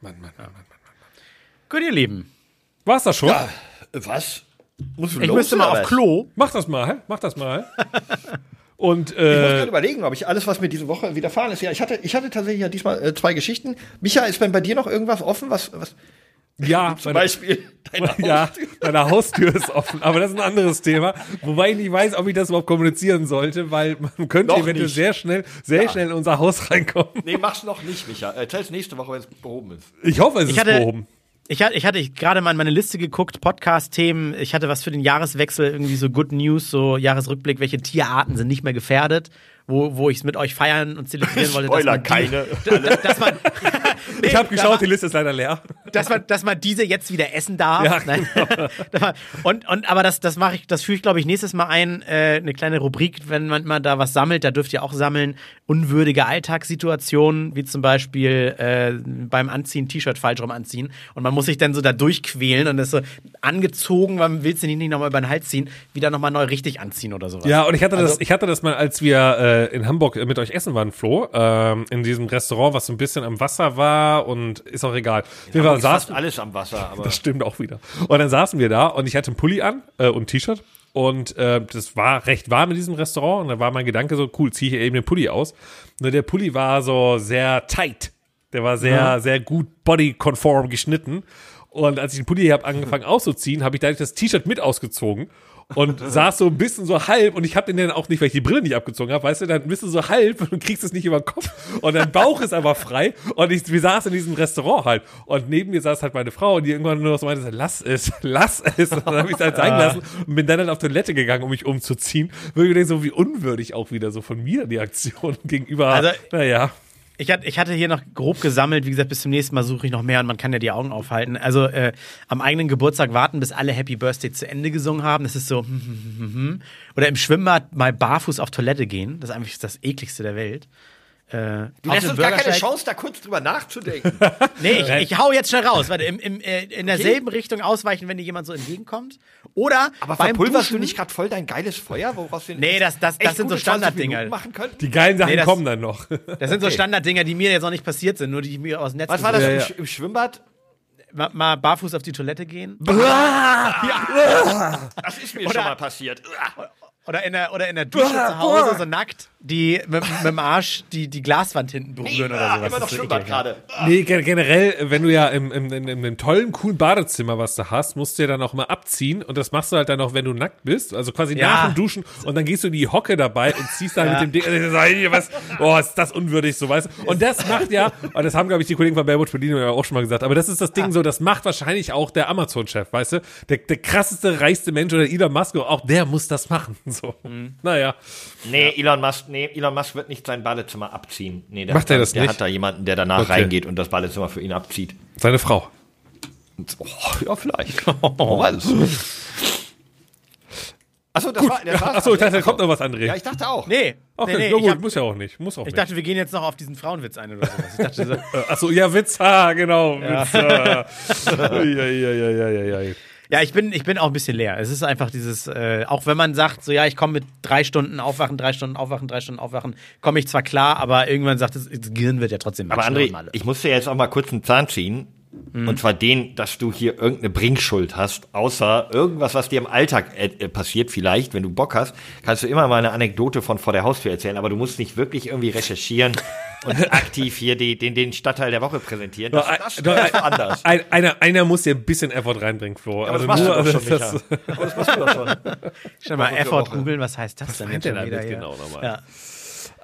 Mann, Mann, Mann, Mann. Gut, ihr Lieben. War's das schon? Was? Muss Ich müsste mal auf Klo. Mach das mal, mach das mal. Und Ich muss äh, gerade überlegen, ob ich alles, was mir diese Woche widerfahren ist. Ja, ich hatte, ich hatte tatsächlich ja diesmal äh, zwei Geschichten. Micha, ist bei, bei dir noch irgendwas offen? Was, was ja, zum meine- Beispiel deine ja, Haustür? meine Haustür ist offen, aber das ist ein anderes Thema. Wobei ich nicht weiß, ob ich das überhaupt kommunizieren sollte, weil man könnte Noch eventuell nicht. sehr schnell, sehr schnell in unser Haus reinkommen. Nee, mach's noch nicht, Micha. Erzähl's nächste Woche, wenn es behoben ist. Ich hoffe, es Ich ist hatte, behoben. Ich hatte, ich hatte gerade mal in meine Liste geguckt, Podcast-Themen. Ich hatte was für den Jahreswechsel, irgendwie so Good News, so Jahresrückblick, welche Tierarten sind nicht mehr gefährdet, wo, wo ich es mit euch feiern und zelebrieren wollte. dass Spoiler, man die- keine. Dass, dass man, Ich habe geschaut, die Liste ist leider leer. dass man, dass man diese jetzt wieder essen darf. Ja, Nein. und, und aber das, das mache ich, das führe ich, glaube ich, nächstes Mal ein, äh, eine kleine Rubrik, wenn man mal da was sammelt, da dürft ihr auch sammeln, unwürdige Alltagssituationen, wie zum Beispiel äh, beim Anziehen T-Shirt falsch rum anziehen. Und man muss sich dann so da durchquälen und ist so angezogen, man will es nicht, nicht nochmal über den Hals ziehen, wieder nochmal neu richtig anziehen oder sowas. Ja, und ich hatte, Also- das, ich hatte das mal, als wir äh, in Hamburg mit euch essen waren, Flo, ähm, in diesem Restaurant, was so ein bisschen am Wasser war und ist auch egal. Wir waren, saßen, alles am Wasser, aber Das stimmt auch wieder. Und dann saßen wir da und ich hatte einen Pulli an äh, und ein T-Shirt. Und äh, das war recht warm in diesem Restaurant. Und da war mein Gedanke so, cool, ziehe ich hier eben den Pulli aus. Nur der Pulli war so sehr tight. Der war sehr, sehr gut bodykonform geschnitten. Und als ich den Pulli habe angefangen auszuziehen, habe ich dadurch das T-Shirt mit ausgezogen. Und saß so ein bisschen so halb und ich habe den dann auch nicht, weil ich die Brille nicht abgezogen habe, weißt du, dann bist du so halb und du kriegst es nicht über den Kopf. Und dein Bauch ist aber frei. Und ich, wir saßen in diesem Restaurant halt. Und neben mir saß halt meine Frau und die irgendwann nur noch so meinte, lass es, lass es. Und dann habe ich es halt sein lassen und bin dann, dann auf Toilette gegangen, um mich umzuziehen, weil ich mir denke, so wie unwürdig auch wieder so von mir die Aktion gegenüber, Also- naja. Ich hatte, ich hatte hier noch grob gesammelt, wie gesagt, bis zum nächsten Mal suche ich noch mehr und man kann ja die Augen aufhalten. Also äh, am eigenen Geburtstag warten, bis alle Happy Birthday zu Ende gesungen haben. Das ist so, hm, hm, hm, hm. oder im Schwimmbad mal barfuß auf Toilette gehen. Das ist einfach das ekligste der Welt. Äh, Du lässt uns gar keine Chance, da kurz drüber nachzudenken. Nee, ich, ich hau jetzt schnell raus. Warte, im, im, äh, in derselben Richtung ausweichen, wenn dir jemand so entgegenkommt. Oder Aber beim verpulverst du Duschen- nicht gerade voll dein geiles Feuer, woraus wir Nee, das- das- das sind so gute 20 Standarddinger. Minuten machen können? Die geilen Sachen Nee, das- kommen dann noch. Das sind so Standarddinger, die mir jetzt noch nicht passiert sind, nur die mir aus dem Netz Was war das gesucht im, ja. Sch- im Schwimmbad? Mal, mal barfuß auf die Toilette gehen. Das ist mir Oder- schon mal passiert. Oder in der, oder in der Dusche zu Hause, so nackt, die mit, mit dem Arsch die, die Glaswand hinten berühren oder sowas. Immer noch Schwimmbad gerade. Nee, gen- generell, wenn du ja im, im, im, im, im tollen, coolen Badezimmer was du hast, musst du ja dann auch mal abziehen und das machst du halt dann auch, wenn du nackt bist, also quasi Ja. nach dem Duschen und dann gehst du in die Hocke dabei und ziehst dann mit dem Ding, also, sag ich dir, was, oh, ist das unwürdig, so weißt du. Und das macht ja, und das haben, glaube ich, die Kollegen von Baywatch Berlin ja auch schon mal gesagt, aber das ist das Ding so, das macht wahrscheinlich auch der Amazon-Chef, weißt du? Der, der krasseste, reichste Mensch oder Elon Musk, auch der muss das machen, so. Naja. Nee, Elon Musk, nee, Elon Musk wird nicht sein Badezimmer abziehen. Nee, der Macht hat, er da- das der nicht? hat da jemanden, der danach Okay. reingeht und das Badezimmer für ihn abzieht. Seine Frau. Oh, ja, vielleicht. Oh, weiß. Achso, das war, das. Achso, ich dachte, da kommt noch was, André. Ja, ich dachte auch. Nee, Okay, nee, nee, ja gut, hab, muss ja auch nicht. Muss auch ich nicht. dachte, wir gehen jetzt noch auf diesen Frauenwitz ein oder sowas. Ich dachte so, Äh, Achso, ja, Witz, ha, genau. Witz, ha. ja, ja, ja, ja, ja, ja. Ja, ich bin, ich bin auch ein bisschen leer. Es ist einfach dieses, äh, auch wenn man sagt, so ja, ich komme mit drei Stunden aufwachen, drei Stunden aufwachen, drei Stunden aufwachen, komme ich zwar klar, aber irgendwann sagt es, das Gehirn wird ja trotzdem Aber André, ich muss dir jetzt auch mal kurz einen Zahn ziehen. Und zwar den, dass du hier irgendeine Bringschuld hast, außer irgendwas, was dir im Alltag äh, äh, passiert, vielleicht, wenn du Bock hast, kannst du immer mal eine Anekdote von vor der Haustür erzählen, aber du musst nicht wirklich irgendwie recherchieren und aktiv hier die, den, den Stadtteil der Woche präsentieren. Das, Doch, das, das ist woanders. Ein, einer, einer muss dir ein bisschen Effort reinbringen, Flo. Aber das machst du doch also schon, das, das machst du doch schon. Schnell mal Effort googeln, was heißt das denn der schon wieder damit genau nochmal? Ja.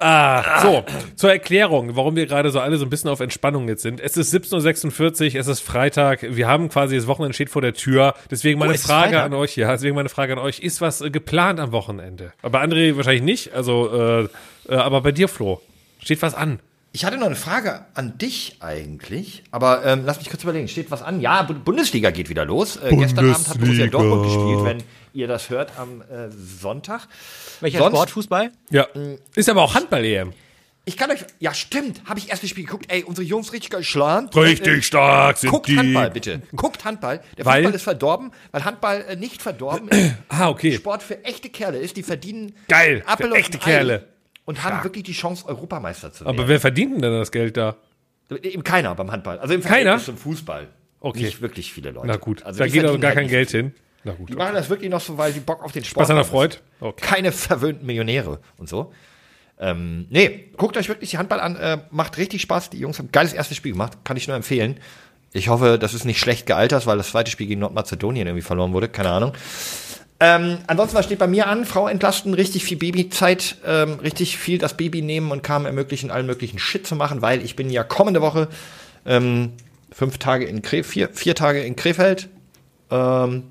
Ah, so, zur Erklärung, warum wir gerade so alle so ein bisschen auf Entspannung jetzt sind. Es ist 17.46 Uhr, es ist Freitag, wir haben quasi, das Wochenende steht vor der Tür. Deswegen meine ist Frage an euch, ja, deswegen meine Frage an euch, ist was äh, geplant am Wochenende? Aber André wahrscheinlich nicht, also, äh, äh, aber bei dir, Flo, steht was an? Ich hatte noch eine Frage an dich eigentlich, aber ähm, lass mich kurz überlegen. Steht was an? Ja, Bu- Bundesliga geht wieder los. Äh, gestern Abend hat Borussia. Dortmund gespielt, wenn ihr das hört am äh, Sonntag. Welcher Sonst- Sport? Fußball? Ja, ist aber auch Handball-EM. Ich kann euch, ja stimmt, habe ich erst das Spiel geguckt. Ey, unsere Jungs richtig geil schlagen. Richtig stark sind Guckt die. Handball bitte. Guckt Handball. Der Weil? Fußball ist verdorben, weil Handball äh, nicht verdorben ist. Ah, okay. Sport für echte Kerle ist. Die verdienen Geil, für echte Kerle. Und haben wirklich die Chance, Europameister zu werden. Aber wer verdient denn denn das Geld da? Eben keiner beim Handball. Also im Keiner? Zum Fußball. Okay. Nicht wirklich viele Leute. Na gut, Also da geht aber gar halt kein Geld viel. hin. Na gut. Die machen das wirklich noch so, weil die Bock auf den Sport Was an der haben. Freud? Okay. Keine verwöhnten Millionäre und so. Ähm, nee, guckt euch wirklich die Handball an. Äh, macht richtig Spaß. Die Jungs haben ein geiles erstes Spiel gemacht. Kann ich nur empfehlen. Ich hoffe, das ist nicht schlecht gealtert, weil das zweite Spiel gegen Nordmazedonien irgendwie verloren wurde. Keine Ahnung. Ähm, ansonsten, was steht bei mir an? Frau entlasten, richtig viel Babyzeit, ähm, richtig viel das Baby nehmen und kam ermöglichen, allen möglichen Shit zu machen, weil ich bin ja kommende Woche ähm, fünf Tage in Krefeld, vier, vier Tage in Krefeld. Ähm,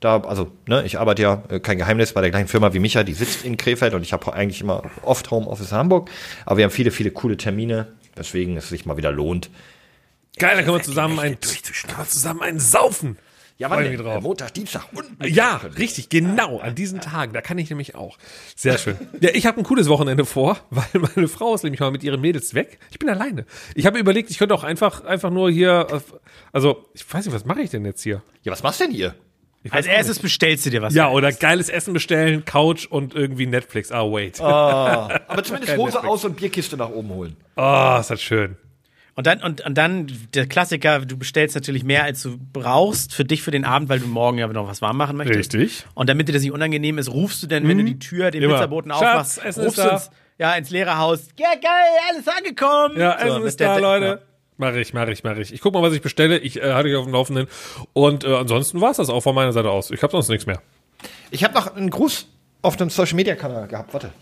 da, also, ne, ich arbeite ja, äh, kein Geheimnis, bei der gleichen Firma wie Micha, die sitzt in Krefeld und ich habe eigentlich immer oft Homeoffice in Hamburg, aber wir haben viele, viele coole Termine, deswegen es sich mal wieder lohnt. Geil, da können wir zusammen ein, können wir zusammen einen saufen. Ja, wann denn? drauf. Äh, Montag, Dienstag und Ja, richtig, genau, an diesen Tagen, da kann ich nämlich auch. Sehr schön. Ja, ich habe ein cooles Wochenende vor, weil meine Frau ist nämlich mal mit ihren Mädels weg. Ich bin alleine. Ich habe überlegt, ich könnte auch einfach, einfach nur hier, auf- also, ich weiß nicht, was mache ich denn jetzt hier? Ja, was machst du denn hier? Als erstes bestellst du dir was. Ja, oder geiles Essen bestellen, Couch und irgendwie Netflix. Ah, wait. Oh, Aber zumindest Hose Netflix. aus und Bierkiste nach oben holen. Oh, ist das schön. Und dann, und, und dann der Klassiker, du bestellst natürlich mehr, als du brauchst für dich für den Abend, weil du morgen ja noch was warm machen möchtest. Richtig. Und damit dir das nicht unangenehm ist, rufst du denn, wenn du die Tür, den Immer. Pizzaboten Schatz, aufmachst, Essen rufst du ins, ja, ins leere Haus. Ja, geil, alles angekommen. Ja, So, Essen mit ist der- da, ja. Leute. Mach ich, mach ich, mach ich. Ich guck mal, was ich bestelle. Ich äh, halte dich auf dem Laufenden. Und äh, ansonsten war's das auch von meiner Seite aus. Ich habe sonst nichts mehr. Ich habe noch einen Gruß auf dem Social Media Kanal gehabt. Warte.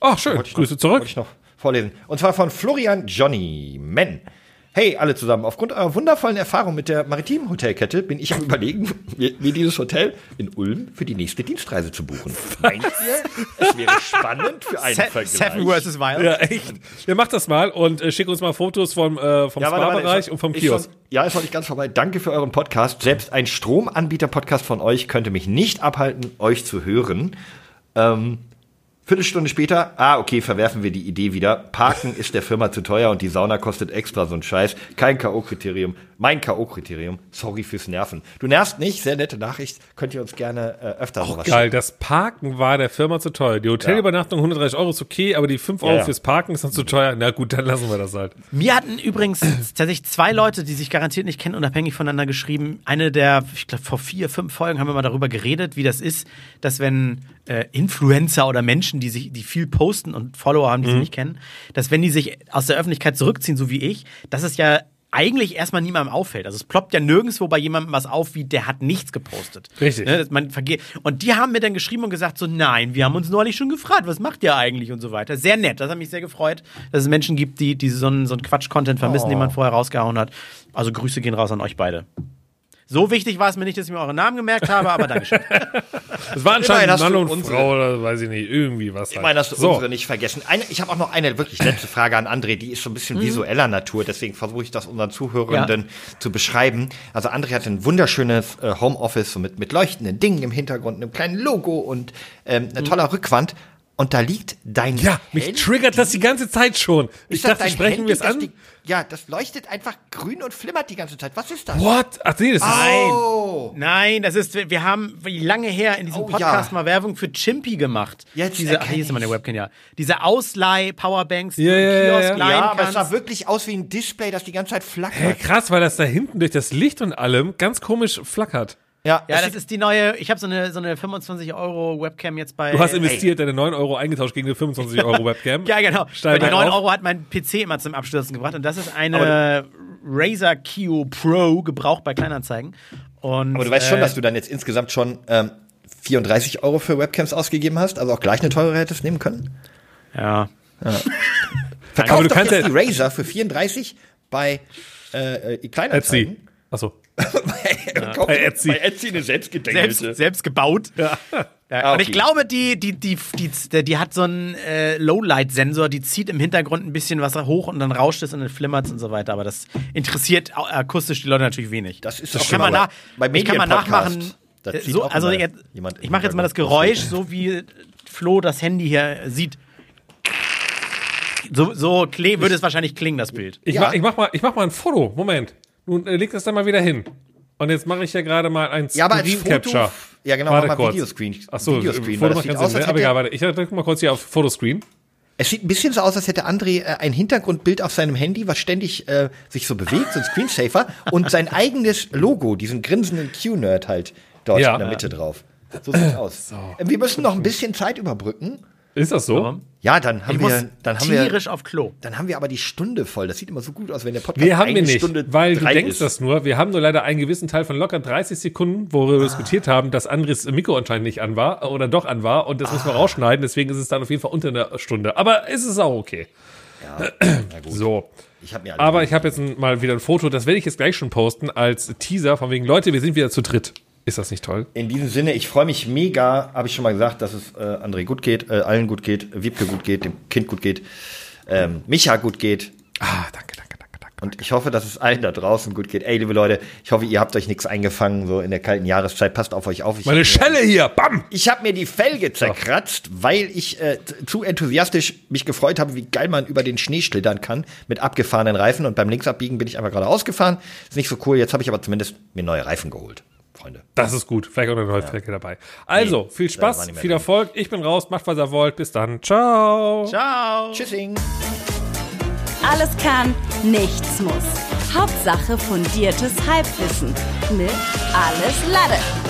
Ach, schön. Ich Grüße noch, zurück. Ich noch vorlesen. Und zwar von Florian Johnny Men. Hey, alle zusammen. Aufgrund eurer wundervollen Erfahrung mit der maritimen Hotelkette bin ich am überlegen, mir, dieses Hotel in Ulm für die nächste Dienstreise zu buchen. Meint ihr, es wäre spannend für einen Se Vergleich? Seven vs. Wild. Ja, echt. Ja, mach das mal und äh, schick uns mal Fotos vom, äh, vom Ja, Spa-Bereich und vom Kiosk. schon- Ja, ist noch nicht ganz vorbei. Danke für euren Podcast. Selbst ein Stromanbieter-Podcast von euch könnte mich nicht abhalten, euch zu hören. Ähm, Viertelstunde später, ah, okay, verwerfen wir die Idee wieder. Parken ist der Firma zu teuer und die Sauna kostet extra so ein Scheiß. Kein K.O.-Kriterium. Mein K.O.-Kriterium. Sorry fürs Nerven. Du nervst nicht, sehr nette Nachricht. Könnt ihr uns gerne äh, öfter sowas Geil, das Parken war der Firma zu teuer. Die Hotelübernachtung 130 Euro ist okay, aber die 5 Euro ja. fürs Parken ist dann zu teuer. Na gut, dann lassen wir das halt. Mir hatten übrigens tatsächlich zwei Leute, die sich garantiert nicht kennen, unabhängig voneinander geschrieben. Eine der, ich glaube, vor vier, fünf Folgen haben wir mal darüber geredet, wie das ist, dass wenn äh, Influencer oder Menschen, die sich, die viel posten und Follower haben, die sie nicht kennen, dass wenn die sich aus der Öffentlichkeit zurückziehen, so wie ich, dass es ja eigentlich erstmal niemandem auffällt. Also es ploppt ja nirgendwo bei jemandem was auf, wie der hat nichts gepostet. Richtig. Ne, man und die haben mir dann geschrieben und gesagt so, nein, wir haben uns neulich schon gefragt, was macht ihr eigentlich und so weiter. Sehr nett, das hat mich sehr gefreut, dass es Menschen gibt, die, die so einen, so einen Quatsch-Content vermissen, den man vorher rausgehauen hat. Also Grüße gehen raus an euch beide. So wichtig war es mir nicht, dass ich mir eure Namen gemerkt habe, aber Dankeschön. Das war anscheinend hast Mann du und unsere- Frau oder weiß ich nicht, irgendwie was. Ich meine, hast du so. unsere nicht vergessen. Eine, ich habe auch noch eine wirklich letzte Frage an André, die ist so ein bisschen visueller Natur, deswegen versuche ich das unseren Zuhörenden zu beschreiben. Also André hat ein wunderschönes äh, Homeoffice so mit, mit leuchtenden Dingen im Hintergrund, einem kleinen Logo und ähm, eine toller Rückwand. Und da liegt dein Ja, mich Handy. triggert das die ganze Zeit schon. Ich Ist das dachte, sprechen wir es an. die- ja, das leuchtet einfach grün und flimmert die ganze Zeit. Was ist das? What? Ach nee, das ist. Oh. Nein, das ist, wir haben wie lange her in diesem Oh, Podcast ja. mal Werbung für Chimpy gemacht. Jetzt Diese, ach, hier ist meine ich's. Webcam, ja. Diese die du im ja, ja, Kiosk ja. leihen Ja, aber es sah wirklich aus wie ein Display, das die ganze Zeit flackert. Hey, krass, weil das da hinten durch das Licht und allem ganz komisch flackert. Ja, Ja, das ist die neue, ich habe so eine, so eine 25 Euro Webcam jetzt bei. Du hast investiert, deine 9 Euro eingetauscht gegen eine 25 Euro Webcam. Ja, genau. Steil Bei die rein 9 auf. Euro hat mein PC immer zum Abstürzen gebracht und das ist eine Razer Kio Pro gebraucht bei Kleinanzeigen. Und, Aber du weißt schon, äh, dass du dann jetzt insgesamt schon ähm, 34 Euro für Webcams ausgegeben hast, also auch gleich eine teure hättest nehmen können. Ja. Verkauf Aber du doch kannst jetzt ja- die Razer für 34 bei äh, äh, Kleinanzeigen. Etsy. Achso. Bei Etsy. Bei Etsy eine selbstgedenkelte. Selbst, selbst gebaut. Ja. Ah, Und ich okay. glaube, die, die, die, die, die hat so einen äh, Lowlight-Sensor, die zieht im Hintergrund ein bisschen Wasser hoch und dann rauscht es und dann flimmert es und so weiter. Aber das interessiert akustisch die Leute natürlich wenig. Das ist das kann man, nach, bei- ich kann mal nachmachen. Da äh, So, also jetzt, ich mache jetzt mal das Geräusch, so wie Flo das Handy hier sieht. So, so würde es wahrscheinlich klingen, das Bild. Ich, Ja. mach, ich, mach mal, ich mach mal ein Foto. Moment. Nun äh, leg das dann mal wieder hin. Und jetzt mache ich ja gerade mal ein Ja, aber Screen Foto- Capture. Ja, genau, Warte mach mal kurz. Videoscreen. Achso, Videoscreen, Foto macht keinen Sinn? Aber egal, warte. Ich drücke mal kurz hier auf Fotoscreen. Es sieht ein bisschen so aus, als hätte André äh, ein Hintergrundbild auf seinem Handy, was ständig äh, sich so bewegt, so ein Screensaver, und sein eigenes Logo, diesen grinsenden Q-Nerd halt dort Ja. in der Mitte drauf. So sieht's aus. Äh, Wir müssen noch ein bisschen Zeit überbrücken. Ist das so? Warum? Ja, dann haben Ich muss wir, dann haben wir, tierisch auf Klo. dann haben wir aber die Stunde voll. Das sieht immer so gut aus, wenn der Podcast Wir haben wir eine nicht, Stunde weil du denkst ist. das nur. Wir haben nur leider einen gewissen Teil von locker 30 Sekunden, wo wir diskutiert haben, dass Andres Mikro anscheinend nicht an war oder doch an war und das müssen wir rausschneiden. Deswegen ist es dann auf jeden Fall unter einer Stunde. Aber es ist auch okay. So. Ich hab mir alle Aber ich habe jetzt mal wieder ein Foto, das werde ich jetzt gleich schon posten als Teaser von wegen Leute, wir sind wieder zu dritt. Ist das nicht toll? In diesem Sinne, ich freue mich mega, habe ich schon mal gesagt, dass es äh, André gut geht, äh, allen gut geht, Wiebke gut geht, dem Kind gut geht, ähm, Micha gut geht. Ah, danke, danke, danke, danke. Und ich hoffe, dass es allen da draußen gut geht. Ey, liebe Leute, ich hoffe, ihr habt euch nichts eingefangen, so in der kalten Jahreszeit. Passt auf euch auf. Ich Meine Schelle hier, bam! Ich habe mir die Felge zerkratzt, weil ich äh, zu enthusiastisch mich gefreut habe, wie geil man über den Schnee schlittern kann mit abgefahrenen Reifen. Und beim Linksabbiegen bin ich einfach gerade ausgefahren. Ist nicht so cool. Jetzt habe ich aber zumindest mir neue Reifen geholt, Freunde. Das ist gut. Vielleicht auch eine neue Flecke dabei. Also, viel war Spaß, viel drin. Erfolg. Ich bin raus, macht was ihr wollt. Bis dann. Ciao. Ciao. Tschüssing. Alles kann, nichts muss. Hauptsache fundiertes Halbwissen mit Alles Lade.